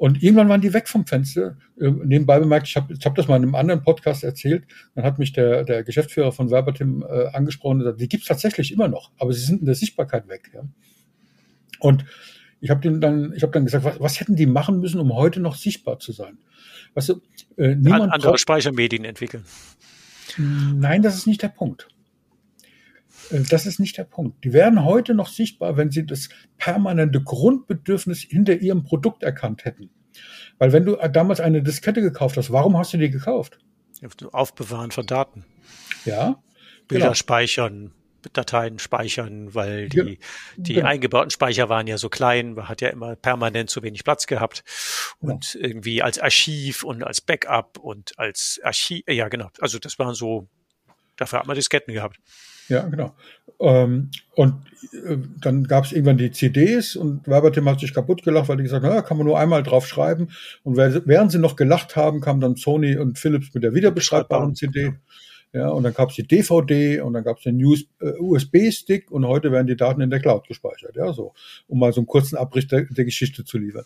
Und irgendwann waren die weg vom Fenster. Äh, nebenbei bemerkt, ich habe ich hab das mal in einem anderen Podcast erzählt. Dann hat mich der, der Geschäftsführer von Verbatim äh, angesprochen und gesagt, die gibt's tatsächlich immer noch, aber sie sind in der Sichtbarkeit weg. Ja. Und ich habe dann, ich habe dann gesagt, was, was hätten die machen müssen, um heute noch sichtbar zu sein? Weißt du, äh, niemand andere Speichermedien entwickeln. Nein, das ist nicht der Punkt. Äh, das ist nicht der Punkt. Die werden heute noch sichtbar, wenn sie das permanente Grundbedürfnis hinter ihrem Produkt erkannt hätten. Weil wenn du damals eine Diskette gekauft hast, warum hast du die gekauft? Aufbewahren von Daten. Ja. Bilder genau. speichern, Dateien speichern, weil die, die genau. eingebauten Speicher waren ja so klein, man hat ja immer permanent zu wenig Platz gehabt und genau. irgendwie als Archiv und als Backup und als Archiv, ja genau, also das waren so, dafür hat man Disketten gehabt. Ja, genau. Ähm, und äh, dann gab es irgendwann die CDs und Werbertim hat sich kaputt gelacht, weil die gesagt haben, na, kann man nur einmal drauf schreiben. Und während sie noch gelacht haben, kam dann Sony und Philips mit der wiederbeschreibbaren CD. Ja, und dann gab es die DVD und dann gab es den USB-Stick äh, und heute werden die Daten in der Cloud gespeichert. Ja, so, um mal so einen kurzen Abriss der, der Geschichte zu liefern.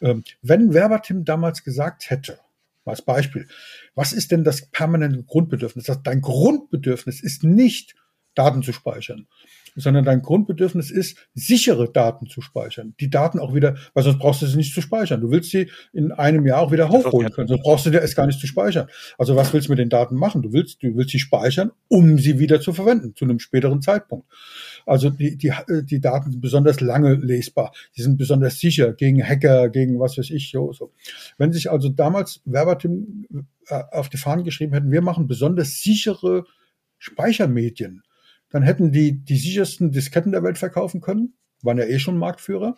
Ähm, wenn Werbertim damals gesagt hätte, als Beispiel, was ist denn das permanente Grundbedürfnis? Dein Grundbedürfnis ist nicht, Daten zu speichern, sondern dein Grundbedürfnis ist, sichere Daten zu speichern. Die Daten auch wieder, weil sonst brauchst du sie nicht zu speichern. Du willst sie in einem Jahr auch wieder hochholen können, sonst brauchst du dir es gar nicht zu speichern. Also was willst du mit den Daten machen? Du willst, du willst sie speichern, um sie wieder zu verwenden, zu einem späteren Zeitpunkt. Also die, die, die Daten sind besonders lange lesbar. Die sind besonders sicher gegen Hacker, gegen was weiß ich. So, so. Wenn sich also damals Werbertim äh, auf die Fahnen geschrieben hätten, wir machen besonders sichere Speichermedien, dann hätten die die sichersten Disketten der Welt verkaufen können, waren ja eh schon Marktführer,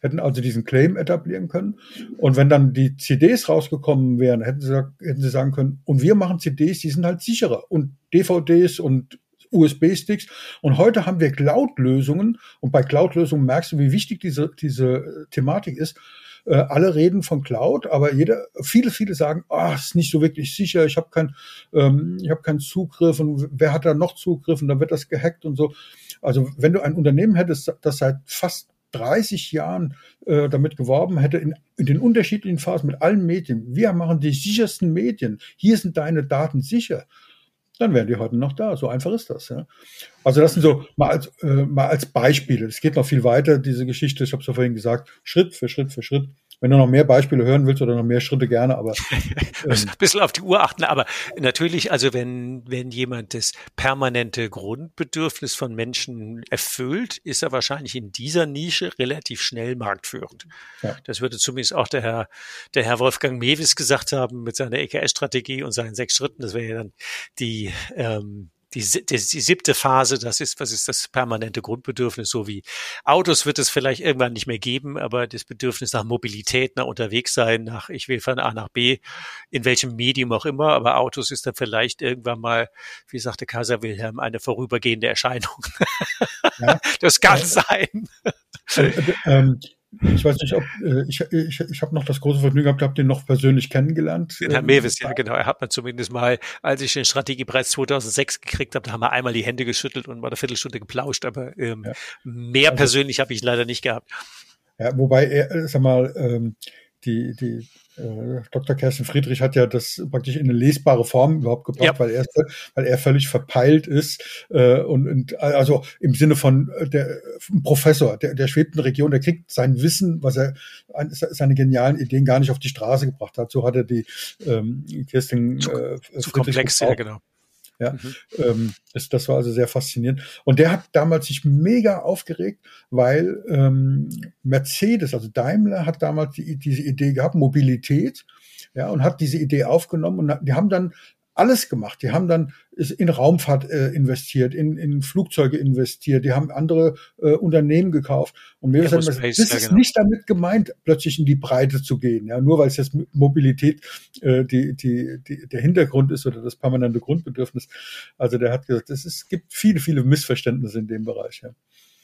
hätten also diesen Claim etablieren können. Und wenn dann die CDs rausgekommen wären, hätten sie, hätten sie sagen können, und wir machen CDs, die sind halt sicherer und DVDs und USB-Sticks. Und heute haben wir Cloud-Lösungen. Und bei Cloud-Lösungen merkst du, wie wichtig diese, diese Thematik ist. Äh, alle reden von Cloud, aber jeder, viele, viele sagen, ah, oh, ist nicht so wirklich sicher, ich habe kein, ähm, ich habe keinen Zugriff und wer hat da noch Zugriff und dann wird das gehackt und so. Also wenn du ein Unternehmen hättest, das seit fast 30 Jahren äh, damit geworben hätte, in, in den unterschiedlichen Phasen mit allen Medien, wir machen die sichersten Medien, hier sind deine Daten sicher dann wären die heute noch da. So einfach ist das. Ja. Also das sind so mal als, äh, mal als Beispiele. Es geht noch viel weiter, diese Geschichte. Ich habe es ja vorhin gesagt, Schritt für Schritt für Schritt wenn du noch mehr Beispiele hören willst oder noch mehr Schritte gerne, aber <laughs> ähm, ein bisschen auf die Uhr achten. Aber natürlich, also wenn wenn jemand das permanente Grundbedürfnis von Menschen erfüllt, ist er wahrscheinlich in dieser Nische relativ schnell marktführend. Ja. Das würde zumindest auch der Herr der Herr Wolfgang Mewis gesagt haben mit seiner EKS-Strategie und seinen sechs Schritten. Das wäre ja dann die ähm, die, die, die siebte Phase, das ist, was ist das permanente Grundbedürfnis, so wie Autos wird es vielleicht irgendwann nicht mehr geben, aber das Bedürfnis nach Mobilität, nach unterwegs sein, nach ich will von A nach B, in welchem Medium auch immer, aber Autos ist dann vielleicht irgendwann mal, wie sagte Kaiser Wilhelm, eine vorübergehende Erscheinung. Ja. <laughs> das kann ja. sein. Äh, ähm, ich weiß nicht, ob äh, ich, ich, ich habe noch das große Vergnügen gehabt, habe den noch persönlich kennengelernt. Den Herrn Mewis, ja genau. Er hat man zumindest mal, als ich den Strategiepreis 2006 gekriegt habe, da haben wir einmal die Hände geschüttelt und mal eine Viertelstunde geplauscht, aber ähm, ja. mehr also, persönlich habe ich leider nicht gehabt. Ja, wobei er, äh, sag mal, ähm, die, die äh, Dr. Kerstin Friedrich hat ja das praktisch in eine lesbare Form überhaupt gebracht, ja. weil, er, weil er völlig verpeilt ist äh, und, und also im Sinne von äh, der Professor der, der schwebten Region, der kriegt sein Wissen, was er seine genialen Ideen gar nicht auf die Straße gebracht hat. So hat er die ähm, Kerstin zu, äh, zu komplex, ja genau. Ja, mhm. ähm, das, das war also sehr faszinierend. Und der hat damals sich mega aufgeregt, weil ähm, Mercedes, also Daimler, hat damals die, diese Idee gehabt, Mobilität, ja, und hat diese Idee aufgenommen und die haben dann alles gemacht. Die haben dann in Raumfahrt äh, investiert, in, in Flugzeuge investiert, die haben andere äh, Unternehmen gekauft. Und mir ja, gesagt, das, ist genau. nicht damit gemeint, plötzlich in die Breite zu gehen, ja, nur weil es jetzt Mobilität äh, die, die, die, der Hintergrund ist oder das permanente Grundbedürfnis. Also der hat gesagt, es ist, gibt viele, viele Missverständnisse in dem Bereich. Ja.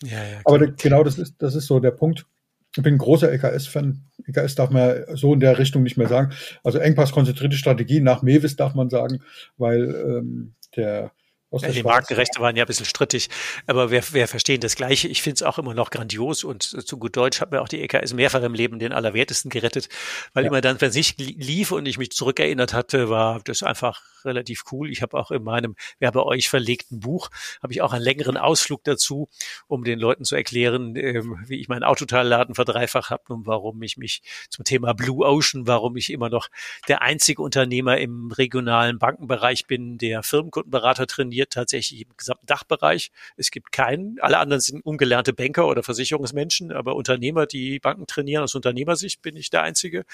Ja, ja, Aber genau das ist, das ist so der Punkt. Ich bin ein großer EKS-Fan. EKS darf man so in der Richtung nicht mehr sagen. Also Engpass-konzentrierte Strategie nach Mewis darf man sagen, weil ähm, der ja, die Markenrechte waren ja ein bisschen strittig, aber wir, wir verstehen das Gleiche. Ich finde es auch immer noch grandios und zu gut Deutsch hat mir auch die EKS mehrfach im Leben den Allerwertesten gerettet, weil ja. immer dann, wenn sich lief und ich mich zurückerinnert hatte, war das einfach relativ cool. Ich habe auch in meinem Werbe euch verlegten Buch, habe ich auch einen längeren Ausflug dazu, um den Leuten zu erklären, ähm, wie ich meinen Autoteilladen verdreifacht habe und warum ich mich zum Thema Blue Ocean, warum ich immer noch der einzige Unternehmer im regionalen Bankenbereich bin, der Firmenkundenberater trainiert funktioniert tatsächlich im gesamten Dachbereich. Es gibt keinen, alle anderen sind ungelernte Banker oder Versicherungsmenschen, aber Unternehmer, die Banken trainieren, aus Unternehmersicht bin ich der Einzige.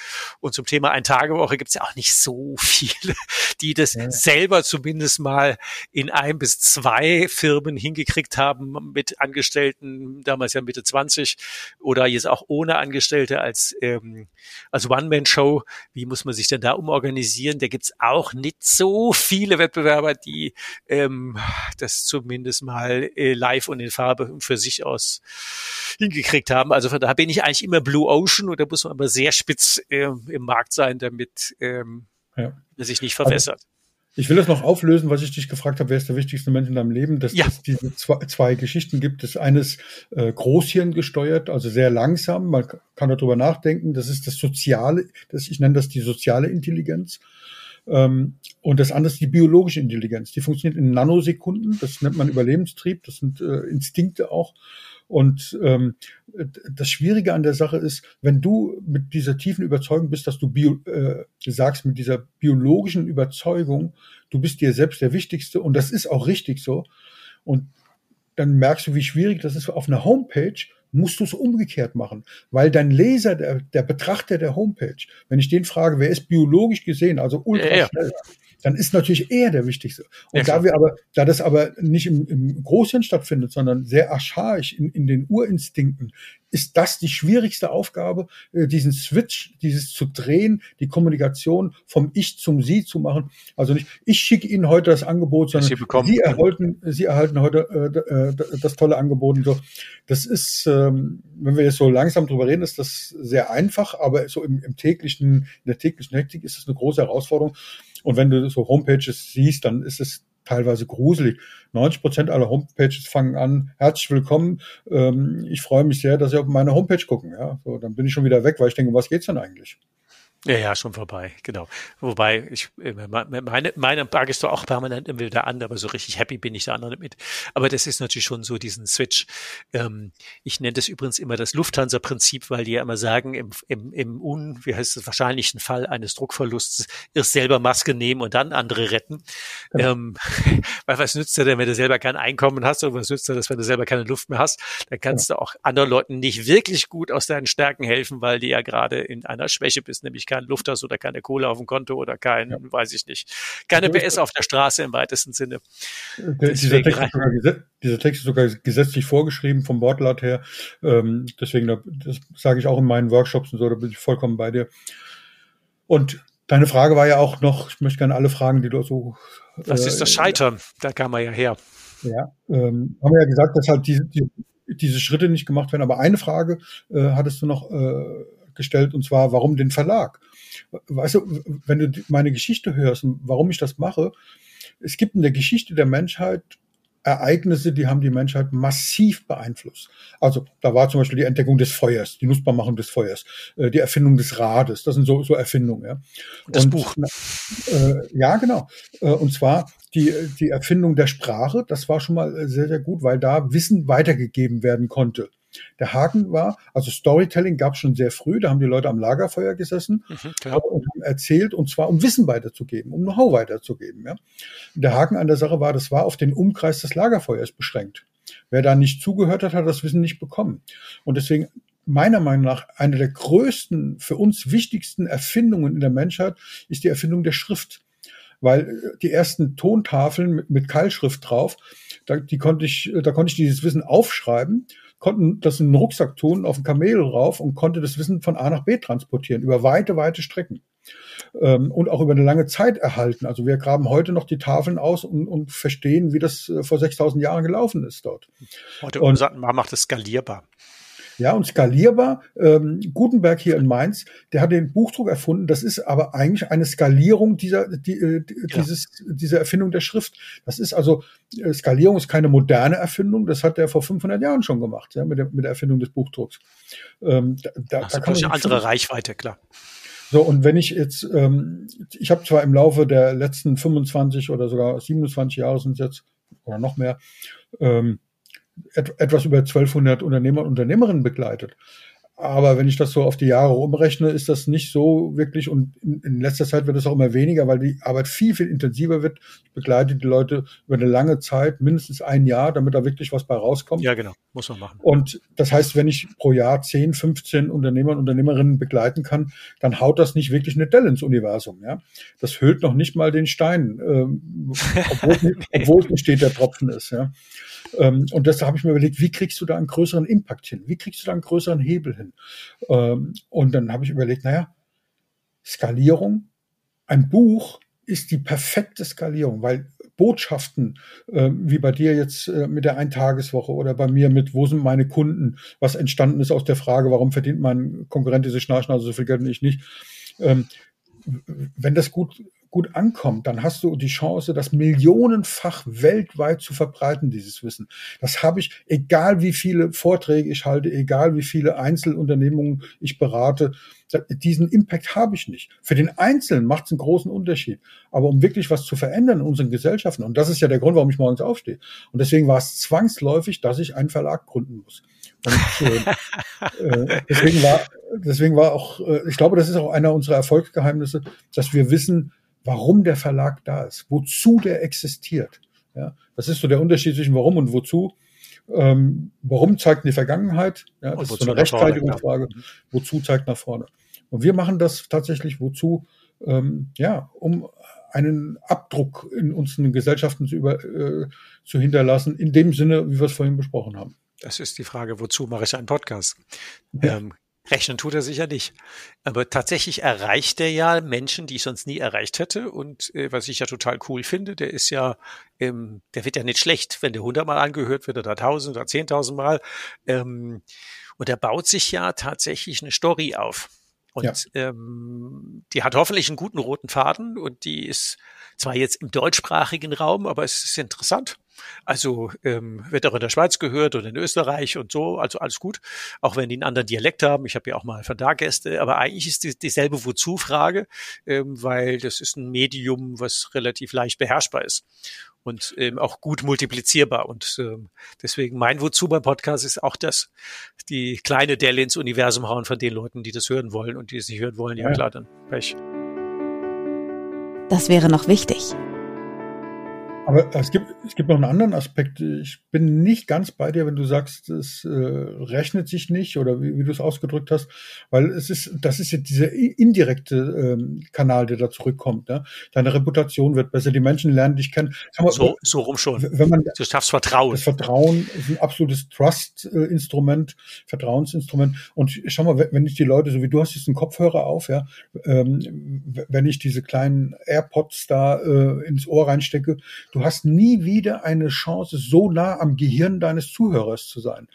Und zum Thema Ein-Tage-Woche gibt es ja auch nicht so viele, die das ja. selber zumindest mal in ein bis zwei Firmen hingekriegt haben mit Angestellten, damals ja Mitte 20 oder jetzt auch ohne Angestellte als, ähm, als One-Man-Show. Wie muss man sich denn da umorganisieren? Da gibt's auch nicht so viele Wettbewerber, die ähm, ähm, das zumindest mal äh, live und in Farbe für sich aus hingekriegt haben. Also von daher bin ich eigentlich immer Blue Ocean und da muss man aber sehr spitz äh, im Markt sein, damit ähm, ja. er sich nicht verwässert. Also Ich will das noch auflösen, was ich dich gefragt habe, wer ist der wichtigste Mensch in deinem Leben, dass ja. es diese zwei, zwei, Geschichten gibt. Das eine ist äh, Großhirn gesteuert, also sehr langsam, man kann darüber nachdenken. Das ist das Soziale, das, ich nenne das die soziale Intelligenz. Ähm, und das andere ist die biologische Intelligenz. Die funktioniert in Nanosekunden, das nennt man Überlebenstrieb, das sind äh, Instinkte auch. Und ähm, das Schwierige an der Sache ist, wenn du mit dieser tiefen Überzeugung bist, dass du Bio, äh, sagst, mit dieser biologischen Überzeugung, du bist dir selbst der Wichtigste und das ist auch richtig so. Und dann merkst du, wie schwierig das ist auf einer Homepage musst du es umgekehrt machen, weil dein Leser, der, der Betrachter der Homepage, wenn ich den frage, wer ist biologisch gesehen, also ultra ja, schnell, dann ist natürlich er der Wichtigste. Und ja, da wir aber, da das aber nicht im, im Großhirn stattfindet, sondern sehr archaisch in, in den Urinstinkten, ist das die schwierigste Aufgabe, äh, diesen Switch, dieses zu drehen, die Kommunikation vom Ich zum Sie zu machen. Also nicht, ich schicke Ihnen heute das Angebot, sondern Sie, erhalten, Sie erhalten heute äh, äh das tolle Angebot. Und so. Das ist, ähm, wenn wir jetzt so langsam drüber reden, ist das sehr einfach, aber so im, im täglichen, in der täglichen Hektik ist es eine große Herausforderung. Und wenn du so Homepages siehst, dann ist es teilweise gruselig. 90 Prozent aller Homepages fangen an, herzlich willkommen, ähm, ich freue mich sehr, dass Sie auf meine Homepage gucken. Ja, so, dann bin ich schon wieder weg, weil ich denke, was geht's denn eigentlich? Ja, ja, schon vorbei, genau. Wobei, ich, äh, meine, meine Bug ist doch auch permanent immer wieder an, aber so richtig happy bin ich da andere mit. Aber das ist natürlich schon so diesen Switch. Ähm, ich nenne das übrigens immer das Lufthansa-Prinzip, weil die ja immer sagen, im, im, im un, wie heißt es, wahrscheinlichen Fall eines Druckverlusts, erst selber Maske nehmen und dann andere retten. Genau. Ähm, <laughs> weil was nützt dir denn, wenn du selber kein Einkommen hast und was nützt dir das, wenn du selber keine Luft mehr hast? Dann kannst ja. du auch anderen Leuten nicht wirklich gut aus deinen Stärken helfen, weil die ja gerade in einer Schwäche bist, nämlich kein Luft hast oder keine Kohle auf dem Konto oder kein, ja. weiß ich nicht, keine PS auf der Straße im weitesten Sinne. Dieser Text, sogar, dieser Text, ist sogar gesetzlich vorgeschrieben vom Wortlaut her. Ähm, deswegen, das sage ich auch in meinen Workshops und so, da bin ich vollkommen bei dir. Und deine Frage war ja auch noch, ich möchte gerne alle Fragen, die du so. Was äh, ist das Scheitern? Da kam man ja her. Ja, ähm, haben wir ja gesagt, dass halt diese, die, diese Schritte nicht gemacht werden. Aber eine Frage äh, hattest du noch äh, gestellt, und zwar, warum den Verlag? Weißt du, wenn du meine Geschichte hörst und warum ich das mache, es gibt in der Geschichte der Menschheit Ereignisse, die haben die Menschheit massiv beeinflusst. Also da war zum Beispiel die Entdeckung des Feuers, die Nutzbarmachung des Feuers, äh, die Erfindung des Rades, das sind so, so Erfindungen. Ja. Das und, Buch. Äh, ja, genau. Äh, und zwar die, die Erfindung der Sprache, das war schon mal sehr, sehr gut, weil da Wissen weitergegeben werden konnte. Der Haken war, also Storytelling gab es schon sehr früh, da haben die Leute am Lagerfeuer gesessen mhm, und haben erzählt, und zwar um Wissen weiterzugeben, um Know-how weiterzugeben. Ja. Der Haken an der Sache war, das war auf den Umkreis des Lagerfeuers beschränkt. Wer da nicht zugehört hat, hat das Wissen nicht bekommen. Und deswegen meiner Meinung nach eine der größten, für uns wichtigsten Erfindungen in der Menschheit ist die Erfindung der Schrift. Weil äh, die ersten Tontafeln mit, mit Keilschrift drauf, da, die konnte ich, da konnte ich dieses Wissen aufschreiben konnten das in einen Rucksack tun, auf ein Kamel rauf und konnte das Wissen von A nach B transportieren, über weite, weite Strecken. Ähm, und auch über eine lange Zeit erhalten. Also wir graben heute noch die Tafeln aus und, und verstehen, wie das äh, vor 6000 Jahren gelaufen ist dort. Heute und, man macht es skalierbar. Ja, und skalierbar. Ähm, Gutenberg hier in Mainz, der hat den Buchdruck erfunden. Das ist aber eigentlich eine Skalierung dieser, die, äh, dieses, ja. dieser Erfindung der Schrift. Das ist also, äh, Skalierung ist keine moderne Erfindung. Das hat er vor 500 Jahren schon gemacht, ja, mit der, mit der Erfindung des Buchdrucks. Ähm, da, da, Ach, da kann eine andere Reichweite, klar. So, und wenn ich jetzt, ähm, ich habe zwar im Laufe der letzten 25 oder sogar 27 Jahre sind jetzt, oder noch mehr, ähm, etwas über 1200 Unternehmer und Unternehmerinnen begleitet. Aber wenn ich das so auf die Jahre umrechne, ist das nicht so wirklich und in, in, letzter Zeit wird es auch immer weniger, weil die Arbeit viel, viel intensiver wird. Ich begleite die Leute über eine lange Zeit, mindestens ein Jahr, damit da wirklich was bei rauskommt. Ja, genau, muss man machen. Und das heißt, wenn ich pro Jahr 10, 15 Unternehmer und Unternehmerinnen begleiten kann, dann haut das nicht wirklich eine Delle ins Universum. Ja? Das hüllt noch nicht mal den Stein, ähm, <laughs> obwohl, obwohl es nicht steht, der Tropfen ist. Ja? Ähm, und das habe ich mir überlegt, wie kriegst du da einen größeren Impact hin? Wie kriegst du da einen größeren Hebel hin? Ähm, und dann habe ich überlegt, naja, Skalierung, ein Buch ist die perfekte Skalierung, weil Botschaften, äh, wie bei dir jetzt äh, mit der Eintageswoche oder bei mir mit, wo sind meine Kunden, was entstanden ist aus der Frage, warum verdient mein Konkurrent diese Schnarchnase so viel Geld und ich nicht. Ähm, wenn das gut, gut ankommt, dann hast du die Chance, das millionenfach weltweit zu verbreiten, dieses Wissen. Das habe ich, egal wie viele Vorträge ich halte, egal wie viele Einzelunternehmungen ich berate, diesen Impact habe ich nicht. Für den Einzelnen macht es einen großen Unterschied. Aber um wirklich was zu verändern in unseren Gesellschaften, und das ist ja der Grund, warum ich morgens aufstehe, und deswegen war es zwangsläufig, dass ich einen Verlag gründen muss. Und, äh, äh, deswegen war, deswegen war auch, äh, ich glaube, das ist auch einer unserer Erfolgsgeheimnisse, dass wir wissen, warum der Verlag da ist, wozu der existiert. Ja, das ist so der Unterschied zwischen warum und wozu. Ähm, warum zeigt die Vergangenheit? Ja, das ist so eine Rechtfertigungsfrage. Ja. Wozu zeigt nach vorne? Und wir machen das tatsächlich wozu? Ähm, ja, um einen Abdruck in unseren Gesellschaften zu, über, äh, zu hinterlassen, in dem Sinne, wie wir es vorhin besprochen haben. Das ist die Frage, wozu mache ich einen Podcast? Ja. Ähm, rechnen tut er sicher nicht. Aber tatsächlich erreicht er ja Menschen, die ich sonst nie erreicht hätte. Und äh, was ich ja total cool finde, der ist ja, ähm, der wird ja nicht schlecht. Wenn der hundertmal angehört wird oder tausend oder zehntausend Mal. Ähm, und er baut sich ja tatsächlich eine Story auf. Und ja. ähm, die hat hoffentlich einen guten roten Faden und die ist zwar jetzt im deutschsprachigen Raum, aber es ist interessant. Also ähm, wird auch in der Schweiz gehört und in Österreich und so, also alles gut, auch wenn die einen anderen Dialekt haben. Ich habe ja auch mal von da Gäste, aber eigentlich ist die, dieselbe Wozu-Frage, ähm, weil das ist ein Medium, was relativ leicht beherrschbar ist und ähm, auch gut multiplizierbar. Und ähm, deswegen mein Wozu beim Podcast ist auch das, die kleine Delle ins Universum hauen von den Leuten, die das hören wollen und die es nicht hören wollen. Ja, ja. klar, dann Pech. Das wäre noch wichtig. Aber es gibt, es gibt noch einen anderen Aspekt. Ich bin nicht ganz bei dir, wenn du sagst, es äh, rechnet sich nicht oder wie, wie du es ausgedrückt hast, weil es ist, das ist ja dieser indirekte ähm, Kanal, der da zurückkommt. Ne? Deine Reputation wird besser, die Menschen lernen dich kennen. Mal, so, so rum schon. Wenn man, du schaffst Vertrauen. Das Vertrauen ist ein absolutes Trust-Instrument, Vertrauensinstrument. Und schau mal, wenn ich die Leute, so wie du hast jetzt einen Kopfhörer auf, ja, ähm, wenn ich diese kleinen AirPods da äh, ins Ohr reinstecke, Du hast nie wieder eine Chance, so nah am Gehirn deines Zuhörers zu sein.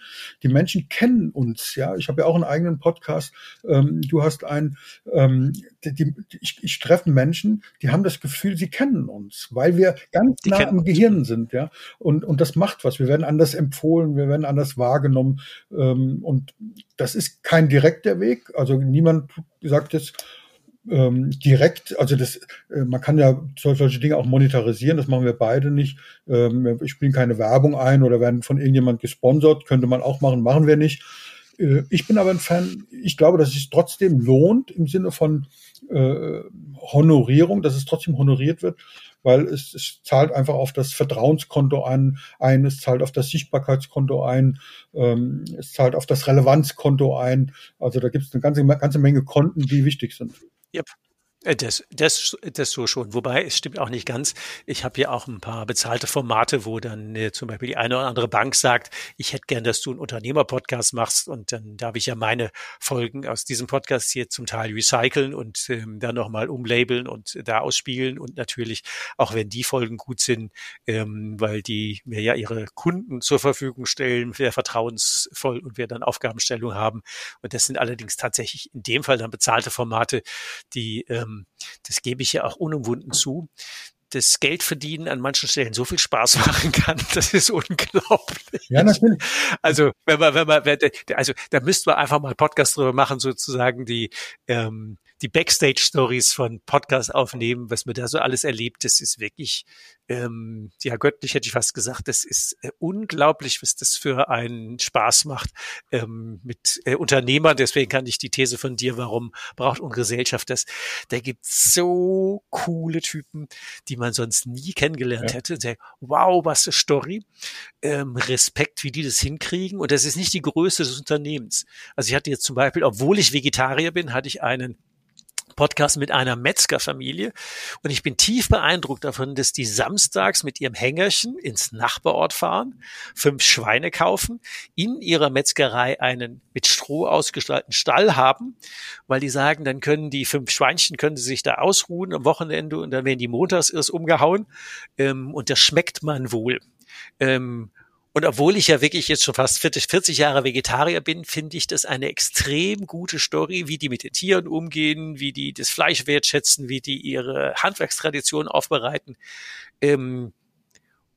Die Menschen kennen uns, ja. Ich habe ja auch einen eigenen Podcast. Ähm, du hast ein, ähm, die, die, ich, ich treffe Menschen, die haben das Gefühl, sie kennen uns, weil wir ganz die nah am Gehirn sind, ja. Und, und das macht was. Wir werden anders empfohlen, wir werden anders wahrgenommen. Ähm, und das ist kein direkter Weg. Also niemand sagt jetzt, ähm, direkt, also das, äh, man kann ja solche Dinge auch monetarisieren, das machen wir beide nicht. Ähm, ich spiele keine Werbung ein oder werden von irgendjemand gesponsert, könnte man auch machen, machen wir nicht. Äh, ich bin aber ein Fan, ich glaube, dass es trotzdem lohnt im Sinne von äh, Honorierung, dass es trotzdem honoriert wird, weil es, es zahlt einfach auf das Vertrauenskonto ein, ein, es zahlt auf das Sichtbarkeitskonto ein, ähm, es zahlt auf das Relevanzkonto ein. Also da gibt es eine ganze, ganze Menge Konten, die wichtig sind. Yep. Äh, das, das, das so schon. Wobei, es stimmt auch nicht ganz. Ich habe hier auch ein paar bezahlte Formate, wo dann äh, zum Beispiel die eine oder andere Bank sagt, ich hätte gern, dass du einen Unternehmerpodcast machst und dann darf ich ja meine Folgen aus diesem Podcast hier zum Teil recyceln und ähm, dann nochmal umlabeln und da ausspielen und natürlich, auch wenn die Folgen gut sind, ähm, weil die mir ja ihre Kunden zur Verfügung stellen, sehr vertrauensvoll und wir dann Aufgabenstellung haben. Und das sind allerdings tatsächlich in dem Fall dann bezahlte Formate, die ähm, ähm, das gebe ich ja auch unumwunden zu, das Geldverdienen an manchen Stellen so viel Spaß <laughs> machen kann, das ist unglaublich. Ja, natürlich. Also, wenn man, wenn man, also, da müssten wir einfach mal Podcast drüber machen, sozusagen die, ähm, die Backstage-Stories von Podcast aufnehmen, was man da so alles erlebt, das ist wirklich, ähm, ja, göttlich hätte ich fast gesagt, das ist äh, unglaublich, was das für einen Spaß macht ähm, mit äh, Unternehmern. Deswegen kann ich die These von dir, warum braucht unsere Gesellschaft das? Da gibt so coole Typen, die man sonst nie kennengelernt ja. hätte. Der, wow, was eine Story. Ähm, Respekt, wie die das hinkriegen. Und das ist nicht die Größe des Unternehmens. Also ich hatte jetzt zum Beispiel, obwohl ich Vegetarier bin, hatte ich einen Podcast mit einer Metzgerfamilie und ich bin tief beeindruckt davon, dass die samstags mit ihrem Hängerchen ins Nachbarort fahren, fünf Schweine kaufen, in ihrer Metzgerei einen mit Stroh ausgestalteten Stall haben, weil die sagen, dann können die fünf Schweinchen können sie sich da ausruhen am Wochenende und dann werden die montags erst umgehauen ähm, und das schmeckt man wohl. Ähm, Und obwohl ich ja wirklich jetzt schon fast 40, 40 Jahre Vegetarier bin, finde ich das eine extrem gute Story, wie die mit den Tieren umgehen, wie die das Fleisch wertschätzen, wie die ihre Handwerkstradition aufbereiten. Ähm,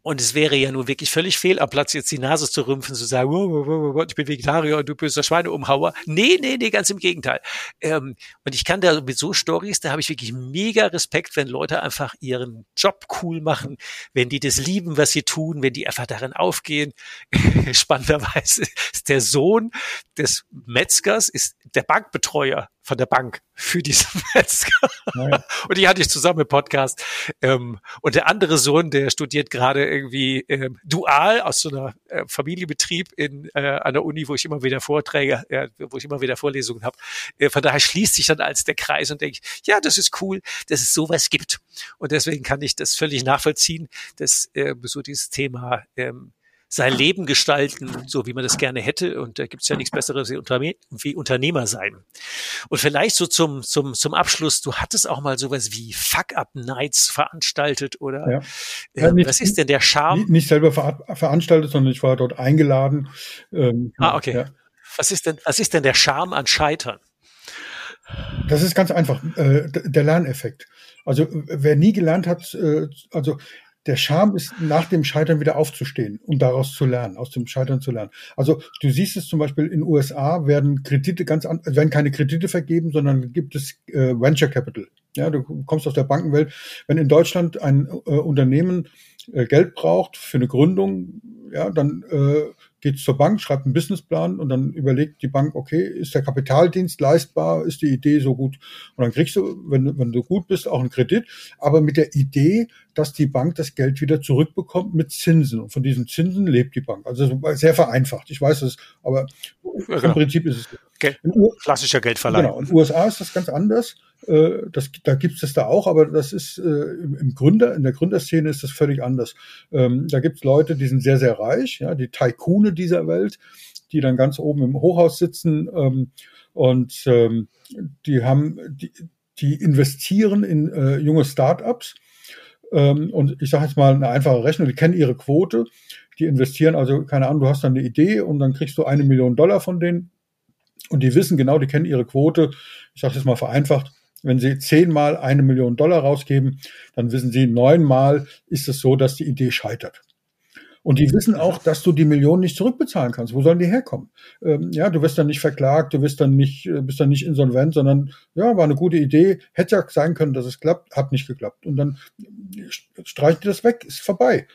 und es wäre ja nun wirklich völlig fehl am Platz, jetzt die Nase zu rümpfen, zu sagen, oh, oh, oh, ich bin Vegetarier und du bist der Schweineumhauer. Nee, nee, nee, ganz im Gegenteil. Ähm, und ich kann da mit so Stories, da habe ich wirklich mega Respekt, wenn Leute einfach ihren Job cool machen, wenn die das lieben, was sie tun, wenn die einfach darin aufgehen. <laughs> Spannenderweise ist der Sohn des Metzgers, ist der Bankbetreuer von der Bank für diesen <laughs> Metzger. Naja. Und die hatte ich zusammen im Podcast. Ähm, und der andere Sohn, der studiert gerade irgendwie ähm, dual aus so einer äh, Familienbetrieb in äh, einer Uni, wo ich immer wieder Vorträge, äh, wo ich immer wieder Vorlesungen habe. Äh, von daher schließt sich dann als der Kreis und denke, ja, das ist cool, dass es sowas gibt. Und deswegen kann ich das völlig nachvollziehen, dass äh, so dieses Thema ähm, sein Leben gestalten, so wie man das gerne hätte. Und da gibt es ja nichts Besseres wie Unternehmer sein. Und vielleicht so zum, zum, zum Abschluss, du hattest auch mal sowas wie Fuck-Up-Nights veranstaltet oder ja. Ja, nicht, was ist denn der Charme? Nicht selber ver veranstaltet, sondern ich war dort eingeladen. Ähm, ah, okay. Ja. Was ist denn, was ist denn der Charme an Scheitern? Das ist ganz einfach, äh, der Lerneffekt. Also wer nie gelernt hat, äh, also der Charme ist, nach dem Scheitern wieder aufzustehen und daraus zu lernen, aus dem Scheitern zu lernen. Also du siehst es zum Beispiel in USA werden Kredite ganz an, werden keine Kredite vergeben, sondern gibt es äh, Venture Capital. Ja, du kommst aus der Bankenwelt. Wenn in Deutschland ein äh, Unternehmen äh, Geld braucht für eine Gründung, ja, dann äh, geht zur Bank, schreibt einen Businessplan und dann überlegt die Bank, okay, ist der Kapitaldienst leistbar, ist die Idee so gut? Und dann kriegst du, wenn, wenn du gut bist, auch einen Kredit, aber mit der Idee, dass die Bank das Geld wieder zurückbekommt mit Zinsen. Und von diesen Zinsen lebt die Bank. Also sehr vereinfacht. Ich weiß es, aber ja, genau. im Prinzip ist es. Geld, klassischer Geldverleih. Genau. In den USA ist das ganz anders. Äh, das, da gibt es das da auch, aber das ist äh, im Gründer, in der Gründerszene ist das völlig anders. Ähm, da gibt es Leute, die sind sehr, sehr reich, ja, die Taikune dieser Welt, die dann ganz oben im Hochhaus sitzen ähm, und ähm, die haben, die, die investieren in äh, junge Startups ähm, und ich sage jetzt mal eine einfache Rechnung, die kennen ihre Quote, die investieren also, keine Ahnung, du hast dann eine Idee und dann kriegst du eine Million Dollar von denen und die wissen genau, die kennen ihre Quote, ich sage jetzt mal vereinfacht, wenn Sie zehnmal eine Million Dollar rausgeben, dann wissen Sie, neunmal ist es so, dass die Idee scheitert. Und die wissen auch, dass du die Millionen nicht zurückbezahlen kannst. Wo sollen die herkommen? Ähm, ja, du wirst dann nicht verklagt, du wirst dann nicht, äh, bist dann nicht insolvent, sondern ja, war eine gute Idee. Hätte ja sein können, dass es klappt, hat nicht geklappt. Und dann streicht das weg, ist vorbei.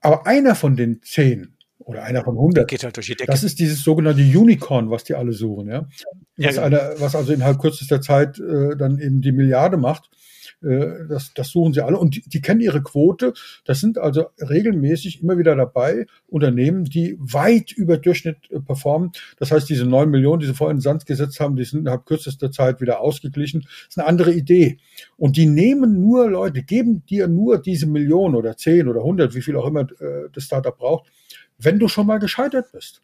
Aber einer von den zehn oder einer von 100. Geht halt durch die Decke. Das ist dieses sogenannte Unicorn, was die alle suchen, ja. Was, ja, einer, was also innerhalb kürzester Zeit äh, dann eben die Milliarde macht. Äh, das, das suchen sie alle und die, die kennen ihre Quote. Das sind also regelmäßig immer wieder dabei Unternehmen, die weit über Durchschnitt äh, performen. Das heißt, diese neun Millionen, die sie vorhin in den Sand gesetzt haben, die sind innerhalb kürzester Zeit wieder ausgeglichen. Das ist eine andere Idee. Und die nehmen nur Leute, geben dir nur diese Million oder zehn oder hundert, wie viel auch immer äh, das Startup braucht, wenn du schon mal gescheitert bist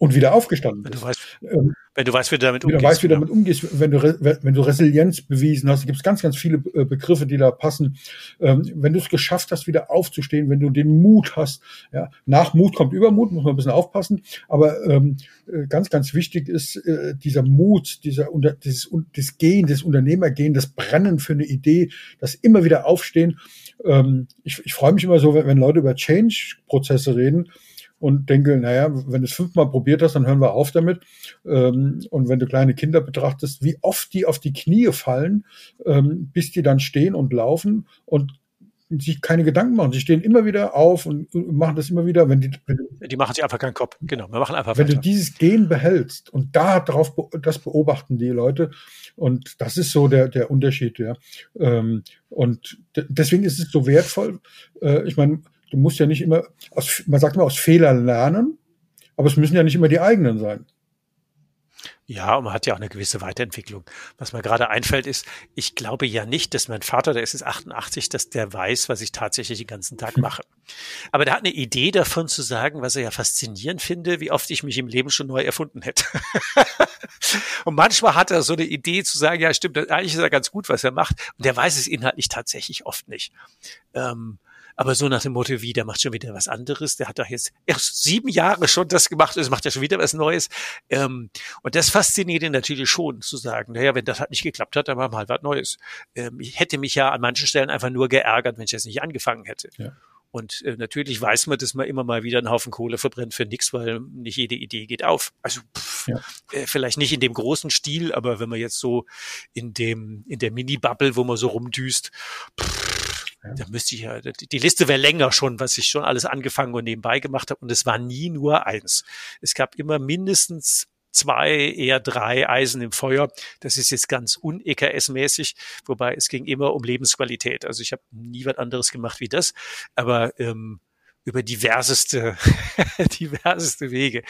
und wieder aufgestanden wenn bist. Du weißt, ähm, wenn du weißt, wie du damit umgehst. Wenn du weißt, wie du damit umgehst, wenn du, wenn du Resilienz bewiesen hast, gibt es ganz, ganz viele äh, Begriffe, die da passen. Ähm, wenn du es geschafft hast, wieder aufzustehen, wenn du den Mut hast, ja, nach Mut kommt Übermut, muss man ein bisschen aufpassen, aber ähm, äh, ganz, ganz wichtig ist äh, dieser Mut, dieser unter, dieses, das Gehen, das Unternehmergehen, das Brennen für eine Idee, das immer wieder aufstehen. Ähm, ich, ich freue mich immer so, wenn, wenn Leute über Change-Prozesse reden, und denke, naja, wenn du es fünfmal probiert hast, dann hören wir auf damit. Ähm, und wenn du kleine Kinder betrachtest, wie oft die auf die Knie fallen, ähm, bis die dann stehen und laufen und sich keine Gedanken machen. Sie stehen immer wieder auf und machen das immer wieder. Wenn die, wenn die machen sich einfach keinen Kopf. Genau, wir machen einfach Wenn weiter. du dieses Gehen behältst und da drauf, das beobachten die Leute. Und das ist so der, der Unterschied, ja. Ähm, und deswegen ist es so wertvoll. Äh, ich meine, du musst ja nicht immer, aus, man sagt immer aus Fehlern lernen, aber es müssen ja nicht immer die eigenen sein. Ja, und man hat ja auch eine gewisse Weiterentwicklung. Was mir gerade einfällt, ist, ich glaube ja nicht, dass mein Vater, der ist jetzt 88, dass der weiß, was ich tatsächlich den ganzen Tag <laughs> mache. Aber der hat eine Idee davon zu sagen, was er ja faszinierend finde, wie oft ich mich im Leben schon neu erfunden hätte. <laughs> und manchmal hat er so eine Idee zu sagen, ja, stimmt, eigentlich ist er ganz gut, was er macht. Und der weiß es inhaltlich tatsächlich oft nicht. Ähm, Aber so nach dem Motto, wie, der macht schon wieder was anderes, der hat doch jetzt erst sieben Jahre schon das gemacht, es macht ja schon wieder was Neues. Ähm, und das fasziniert ihn natürlich schon, zu sagen, naja, wenn das halt nicht geklappt hat, dann machen wir halt was Neues. Ähm, ich hätte mich ja an manchen Stellen einfach nur geärgert, wenn ich jetzt nicht angefangen hätte. Ja. Und äh, natürlich weiß man, dass man immer mal wieder einen Haufen Kohle verbrennt für nichts, weil nicht jede Idee geht auf. Also pff, ja. äh, vielleicht nicht in dem großen Stil, aber wenn man jetzt so in dem in der Mini-Bubble, wo man so rumdüst, pff, ja. da müsste ich ja die Liste wäre länger schon, was ich schon alles angefangen und nebenbei gemacht habe. Und es war nie nur eins. Es gab immer mindestens zwei, eher drei Eisen im Feuer. Das ist jetzt ganz un-EKS-mäßig, wobei es ging immer um Lebensqualität. Also ich habe nie was anderes gemacht wie das, aber ähm, über diverseste, <laughs> diverseste Wege.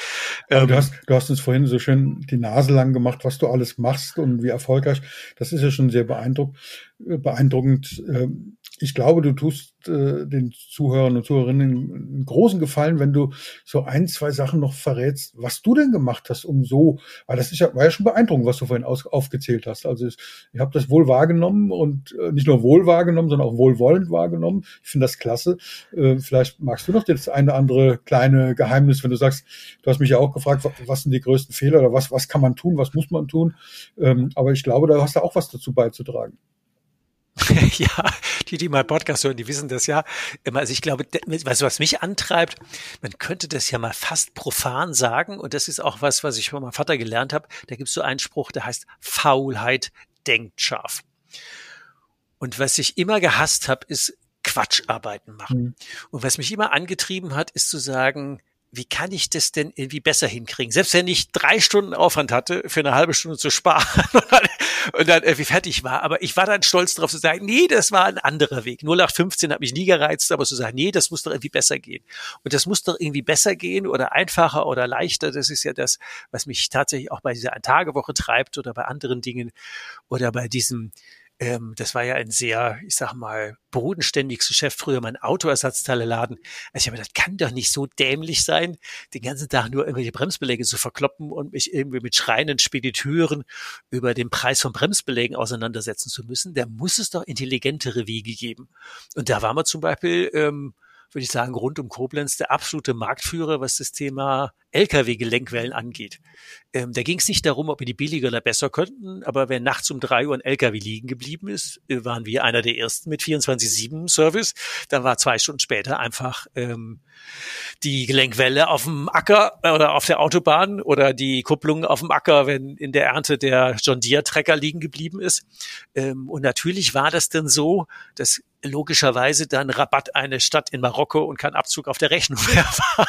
Ähm, du, hast, du hast uns vorhin so schön die Nase lang gemacht, was du alles machst und wie erfolgreich. Das ist ja schon sehr beeindruckend. beeindruckend. Ähm, ich glaube, du tust äh, den Zuhörern und Zuhörerinnen einen großen Gefallen, wenn du so ein, zwei Sachen noch verrätst, was du denn gemacht hast, um so, weil das ist ja, war ja schon beeindruckend, was du vorhin aus, aufgezählt hast. Also ich, ich habe das wohl wahrgenommen und äh, nicht nur wohl wahrgenommen, sondern auch wohlwollend wahrgenommen. Ich finde das klasse. Äh, vielleicht magst du noch das eine andere kleine Geheimnis, wenn du sagst, du hast mich ja auch gefragt, was, was sind die größten Fehler oder was, was kann man tun, was muss man tun. Ähm, aber ich glaube, da hast du auch was dazu beizutragen. <laughs> ja, die, die mal Podcast hören, die wissen das ja. Also ich glaube, was, was mich antreibt, man könnte das ja mal fast profan sagen. Und das ist auch was, was ich von meinem Vater gelernt habe. Da gibt es so einen Spruch, der heißt Faulheit denkt scharf. Und was ich immer gehasst habe, ist Quatscharbeiten machen. Mhm. Und was mich immer angetrieben hat, ist zu sagen, wie kann ich das denn irgendwie besser hinkriegen? Selbst wenn ich drei Stunden Aufwand hatte, für eine halbe Stunde zu sparen <laughs> und dann irgendwie fertig war. Aber ich war dann stolz darauf zu sagen, nee, das war ein anderer Weg. 0815 hat mich nie gereizt, aber zu sagen, nee, das muss doch irgendwie besser gehen. Und das muss doch irgendwie besser gehen oder einfacher oder leichter. Das ist ja das, was mich tatsächlich auch bei dieser Tagewoche treibt oder bei anderen Dingen oder bei diesem ähm, das war ja ein sehr, ich sag mal, bodenständiges Geschäft, früher mein Autoersatzteileladen. Also ich habe das kann doch nicht so dämlich sein, den ganzen Tag nur irgendwelche Bremsbeläge zu verkloppen und mich irgendwie mit schreienden Spediteuren über den Preis von Bremsbelägen auseinandersetzen zu müssen. Da muss es doch intelligentere Wege geben. Und da war man zum Beispiel, ähm, würde ich sagen, rund um Koblenz der absolute Marktführer, was das Thema Lkw-Gelenkwellen angeht. Ähm, da ging es nicht darum, ob wir die billiger oder besser könnten, aber wenn nachts um drei Uhr ein Lkw liegen geblieben ist, äh, waren wir einer der ersten mit 24-7-Service. Dann war zwei Stunden später einfach ähm, die Gelenkwelle auf dem Acker äh, oder auf der Autobahn oder die Kupplung auf dem Acker, wenn in der Ernte der John Deere-Trecker liegen geblieben ist. Ähm, und natürlich war das dann so, dass logischerweise dann Rabatt eine Stadt in Marokko und kein Abzug auf der Rechnung <laughs> mehr war.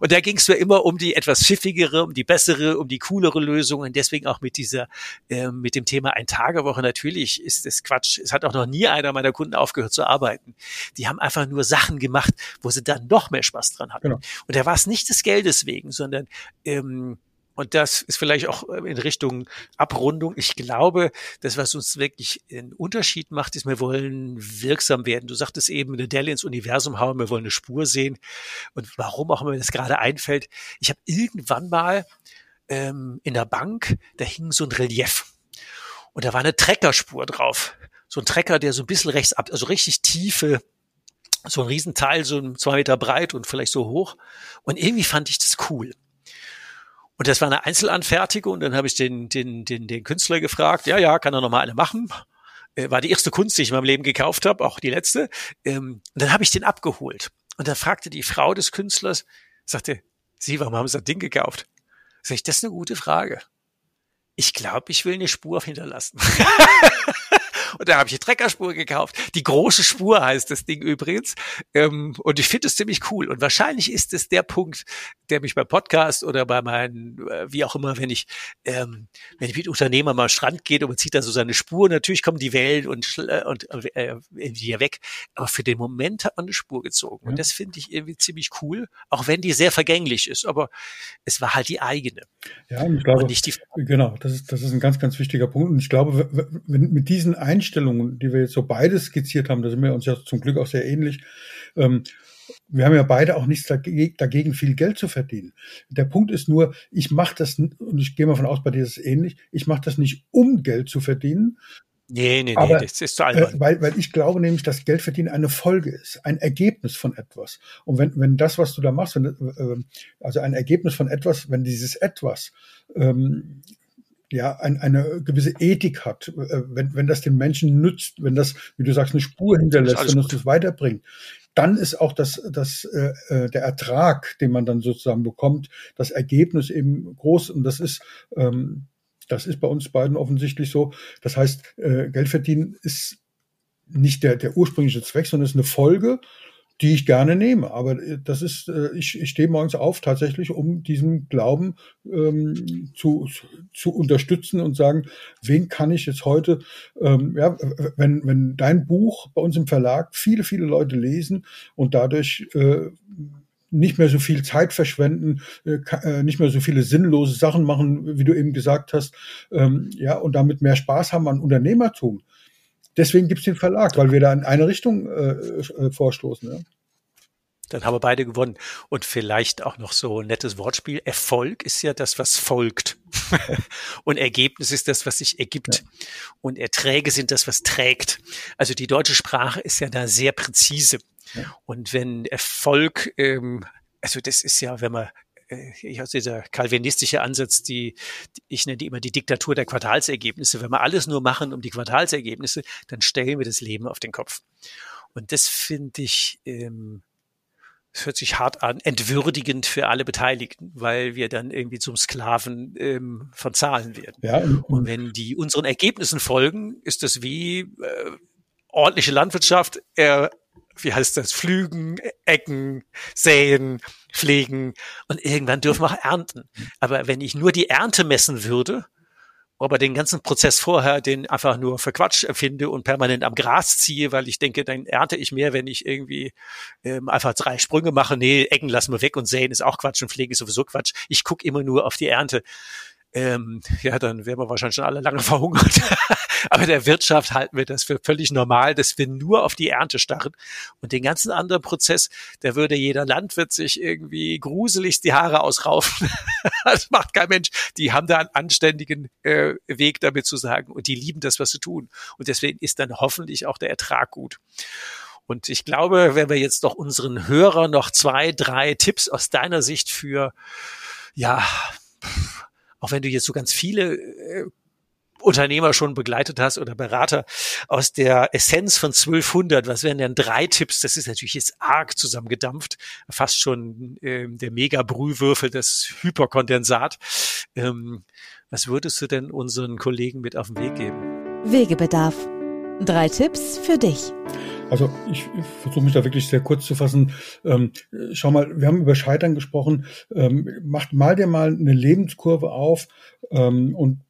Und da ging es mir immer um die etwas schiffigere, um die bessere, um die coolere Lösung. Und deswegen auch mit dieser, äh, mit dem Thema Ein-Tage-Woche. Natürlich ist das Quatsch. Es hat auch noch nie einer meiner Kunden aufgehört zu arbeiten. Die haben einfach nur Sachen gemacht, wo sie dann noch mehr Spaß dran hatten. Genau. Und da war es nicht des Geldes wegen, sondern ähm, und das ist vielleicht auch äh, in Richtung Abrundung. Ich glaube, das, was uns wirklich einen Unterschied macht, ist, wir wollen wirksam werden. Du sagtest eben, eine Delle ins Universum hauen, wir wollen eine Spur sehen. Und warum auch immer mir das gerade einfällt, ich habe irgendwann mal ähm, in der Bank, da hing so ein Relief. Und da war eine Treckerspur drauf. So ein Trecker, der so ein bisschen rechts ab, also richtig tiefe, so ein Riesenteil, so zwei Meter breit und vielleicht so hoch. Und irgendwie fand ich das cool. Und das war eine Einzelanfertigung und dann habe ich den, den, den, den Künstler gefragt, ja, ja, kann er noch mal eine machen? Äh, war die erste Kunst, die ich in meinem Leben gekauft habe, auch die letzte. Ähm, und dann habe ich den abgeholt. Und dann fragte die Frau des Künstlers, sagte, Sie, warum haben Sie das Ding gekauft? Sag ich, das ist eine gute Frage. Ich glaube, ich will eine Spur hinterlassen. <laughs> Und da habe ich eine Treckerspur gekauft. Die große Spur heißt das Ding übrigens. Ähm, und ich finde es ziemlich cool. Und wahrscheinlich ist es der Punkt, der mich beim Podcast oder bei meinen, äh, wie auch immer, wenn ich, ähm, wenn ich mit Unternehmer mal am Strand geht und man zieht da so seine Spur, natürlich kommen die Wellen und, äh, und äh, irgendwie weg. Aber für den Moment hat man eine Spur gezogen. Und das finde ich irgendwie ziemlich cool, auch wenn die sehr vergänglich ist. Aber es war halt die eigene. Ja, und ich glaube, und nicht die genau, das ist, das ist ein ganz, ganz wichtiger Punkt. Und ich glaube, wenn, mit diesen Einstellungen, die wir jetzt so beide skizziert haben, da sind wir uns ja zum Glück auch sehr ähnlich, ähm, wir haben ja beide auch nichts dagegen, viel Geld zu verdienen. Der Punkt ist nur, ich mache das, und ich gehe mal von aus, bei dir ist es ähnlich, ich mache das nicht, um Geld zu verdienen, Nee, nee, nee, Aber, das ist zu albern. Äh, weil, weil ich glaube nämlich, dass Geldverdienen eine Folge ist, ein Ergebnis von etwas. Und wenn, wenn das, was du da machst, wenn, äh, also ein Ergebnis von etwas, wenn dieses etwas ähm, ja ein, eine gewisse Ethik hat, äh, wenn, wenn das den Menschen nützt, wenn das, wie du sagst, eine Spur hinterlässt, wenn es das weiterbringt, dann ist auch das, das, äh, äh, der Ertrag, den man dann sozusagen bekommt, das Ergebnis eben groß. Und das ist ähm, das ist bei uns beiden offensichtlich so. Das heißt, äh, Geld verdienen ist nicht der, der ursprüngliche Zweck, sondern ist eine Folge, die ich gerne nehme. Aber äh, das ist, äh, ich, ich stehe morgens auf tatsächlich, um diesen Glauben ähm, zu, zu unterstützen und sagen, wen kann ich jetzt heute, ähm, ja, wenn, wenn dein Buch bei uns im Verlag viele, viele Leute lesen und dadurch äh, nicht mehr so viel Zeit verschwenden, äh, äh, nicht mehr so viele sinnlose Sachen machen, wie du eben gesagt hast, ähm, ja, und damit mehr Spaß haben an Unternehmertum. Deswegen gibt es den Verlag, weil wir da in eine Richtung äh, äh, vorstoßen. Ja. Dann haben wir beide gewonnen. Und vielleicht auch noch so ein nettes Wortspiel. Erfolg ist ja das, was folgt. <laughs> und Ergebnis ist das, was sich ergibt. Ja. Und Erträge sind das, was trägt. Also die deutsche Sprache ist ja da sehr präzise. Und wenn Erfolg, ähm, also das ist ja, wenn man ich aus dieser kalvinistische Ansatz, die, ich nenne die immer die Diktatur der Quartalsergebnisse. Wenn wir alles nur machen um die Quartalsergebnisse, dann stellen wir das Leben auf den Kopf. Und das finde ich, ähm, das hört sich hart an, entwürdigend für alle Beteiligten, weil wir dann irgendwie zum Sklaven ähm, von Zahlen werden. Ja, und, und wenn die unseren Ergebnissen folgen, ist das wie äh, ordentliche Landwirtschaft. Er wie heißt das, Flügen, Ecken, Säen, Pflegen und irgendwann dürfen wir auch ernten. Aber wenn ich nur die Ernte messen würde, aber den ganzen Prozess vorher den einfach nur für Quatsch empfinde und permanent am Gras ziehe, weil ich denke, dann ernte ich mehr, wenn ich irgendwie ähm, einfach drei Sprünge mache. Nee, Ecken lassen wir weg und säen ist auch Quatsch und Pflegen ist sowieso Quatsch. Ich gucke immer nur auf die Ernte ähm, <laughs> ja, dann wären wir wahrscheinlich schon alle lange <laughs> verhungert. Aber der Wirtschaft halten wir das für völlig normal, dass wir nur auf die Ernte starren. Und den ganzen anderen Prozess, da würde jeder Landwirt sich irgendwie gruselig die Haare ausraufen. <laughs> das macht kein Mensch. Die haben da einen anständigen äh, Weg damit zu sagen und die lieben das, was sie tun. Und deswegen ist dann hoffentlich auch der Ertrag gut. Und ich glaube, wenn wir jetzt doch unseren Hörern noch zwei, drei Tipps aus deiner Sicht für, ja, auch wenn du jetzt so ganz viele äh, Unternehmer schon begleitet hast oder Berater aus der Essenz von 1200, was wären denn drei Tipps? Das ist natürlich jetzt arg zusammengedampft, fast schon ähm, der Mega-Brühwürfel, das Hyperkondensat. Ähm, was würdest du denn unseren Kollegen mit auf den Weg geben? Wegebedarf. Drei Tipps für dich. Also ich versuche mich da wirklich sehr kurz zu fassen. Ähm, schau mal, wir haben über Scheitern gesprochen. Ähm, macht mal dir mal eine Lebenskurve auf ähm, und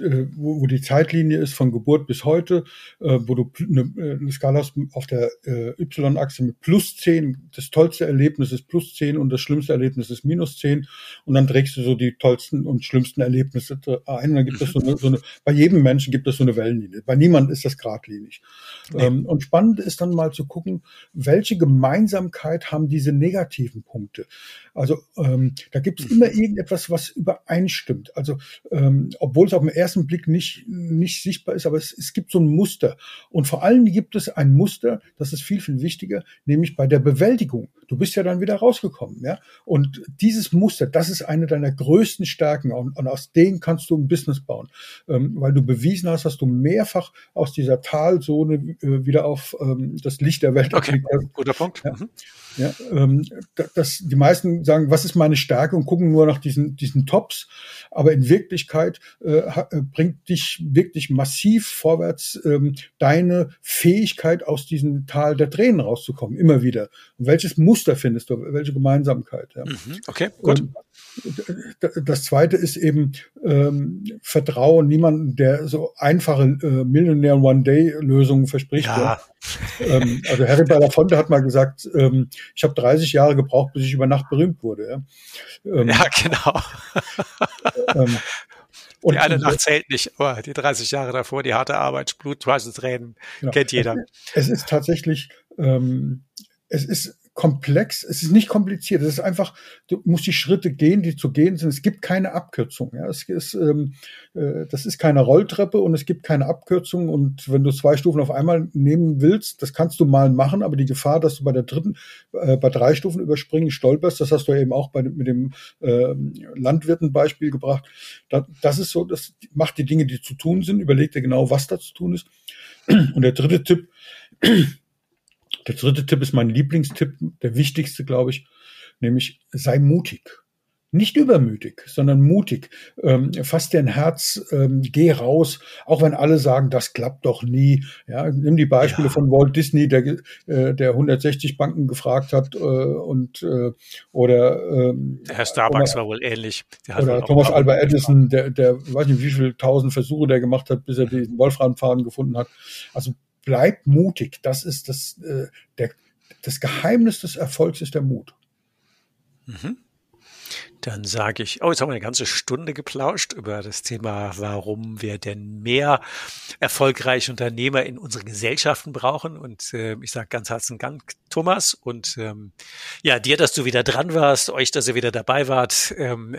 wo, wo die Zeitlinie ist von Geburt bis heute, äh, wo du eine, äh, eine Skala hast auf der äh, Y-Achse mit plus zehn, das tollste Erlebnis ist plus zehn und das schlimmste Erlebnis ist minus zehn und dann trägst du so die tollsten und schlimmsten Erlebnisse ein und dann gibt es so eine, so eine, bei jedem Menschen gibt es so eine Wellenlinie, bei niemand ist das geradlinig. Nee. Ähm, und spannend ist dann mal zu gucken, welche Gemeinsamkeit haben diese negativen Punkte. Also ähm, da gibt es immer irgendetwas, was übereinstimmt. Also ähm, obwohl es auf den ersten Blick nicht, nicht sichtbar ist, aber es, es gibt so ein Muster. Und vor allem gibt es ein Muster, das ist viel, viel wichtiger, nämlich bei der Bewältigung. Du bist ja dann wieder rausgekommen, ja. Und dieses Muster, das ist eine deiner größten Stärken und, und aus denen kannst du ein Business bauen, ähm, weil du bewiesen hast, dass du mehrfach aus dieser Talzone äh, wieder auf ähm, das Licht der Welt okay. Guter Punkt. Ja. Mhm. Ja, ähm, das, die meisten sagen, was ist meine Stärke und gucken nur nach diesen, diesen Tops. Aber in Wirklichkeit äh, äh, bringt dich wirklich massiv vorwärts ähm, deine Fähigkeit, aus diesem Tal der Tränen rauszukommen, immer wieder. Und welches Muster findest du, welche Gemeinsamkeit? Ja. Mhm, okay, gut. Und das zweite ist eben ähm, Vertrauen niemanden, der so einfache äh, Millionaire One-Day-Lösungen verspricht. Ja. ja. Ähm, also Harry Belafonte hat mal gesagt, ähm, ich habe 30 Jahre gebraucht, bis ich über Nacht berühmt wurde. Ja, ähm, ja genau. <laughs> ähm, und die eine Nacht zählt nicht, aber die 30 Jahre davor, die harte Arbeit, Blut, Tränen, genau. kennt jeder. Es ist tatsächlich, ähm, es ist komplex, es ist nicht kompliziert, es ist einfach, du musst die Schritte gehen, die zu gehen sind. Es gibt keine Abkürzung. Ja. Es ist, ähm, äh, das ist keine Rolltreppe und es gibt keine Abkürzung. Und wenn du zwei Stufen auf einmal nehmen willst, das kannst du mal machen, aber die Gefahr, dass du bei der dritten, äh, bei drei Stufen überspringen stolperst, das hast du eben auch bei, mit dem äh, Landwirtenbeispiel gebracht. Das, das ist so, das macht die Dinge, die zu tun sind, überleg dir genau, was da zu tun ist. Und der dritte Tipp, der dritte Tipp ist mein Lieblingstipp, der wichtigste, glaube ich, nämlich sei mutig. Nicht übermütig, sondern mutig. Ähm, fass dir ein Herz, ähm, geh raus, auch wenn alle sagen, das klappt doch nie. Ja, nimm die Beispiele ja. von Walt Disney, der, äh, der 160 Banken gefragt hat äh, und äh, oder ähm, der Herr Starbucks oder, war wohl ähnlich. oder Thomas Alba Edison, der, der weiß nicht, wie viele tausend Versuche der gemacht hat, bis er <laughs> diesen Wolframfaden gefunden hat. Also bleib mutig. Das ist das, äh, der, das Geheimnis des Erfolgs ist der Mut. Mhm. Dann sage ich, oh, jetzt haben wir eine ganze Stunde geplauscht über das Thema, warum wir denn mehr erfolgreiche Unternehmer in unseren Gesellschaften brauchen. Und äh, ich sage ganz herzlichen Dank, Thomas. Und ähm, ja, dir, dass du wieder dran warst, euch, dass ihr wieder dabei wart. Ähm,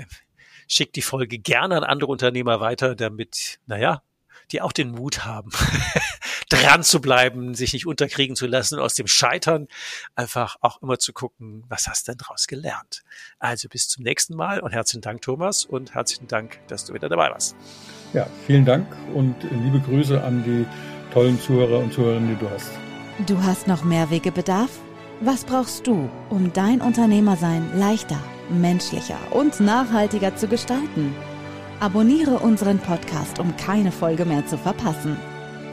schickt die Folge gerne an andere Unternehmer weiter, damit, naja, die auch den Mut haben, <laughs> dran zu bleiben, sich nicht unterkriegen zu lassen, aus dem Scheitern einfach auch immer zu gucken, was hast du denn daraus gelernt? Also bis zum nächsten Mal und herzlichen Dank, Thomas, und herzlichen Dank, dass du wieder dabei warst. Ja, vielen Dank und liebe Grüße an die tollen Zuhörer und Zuhörerinnen, die du hast. Du hast noch mehr Wegebedarf? Was brauchst du, um dein Unternehmersein leichter, menschlicher und nachhaltiger zu gestalten? Abonniere unseren Podcast, um keine Folge mehr zu verpassen.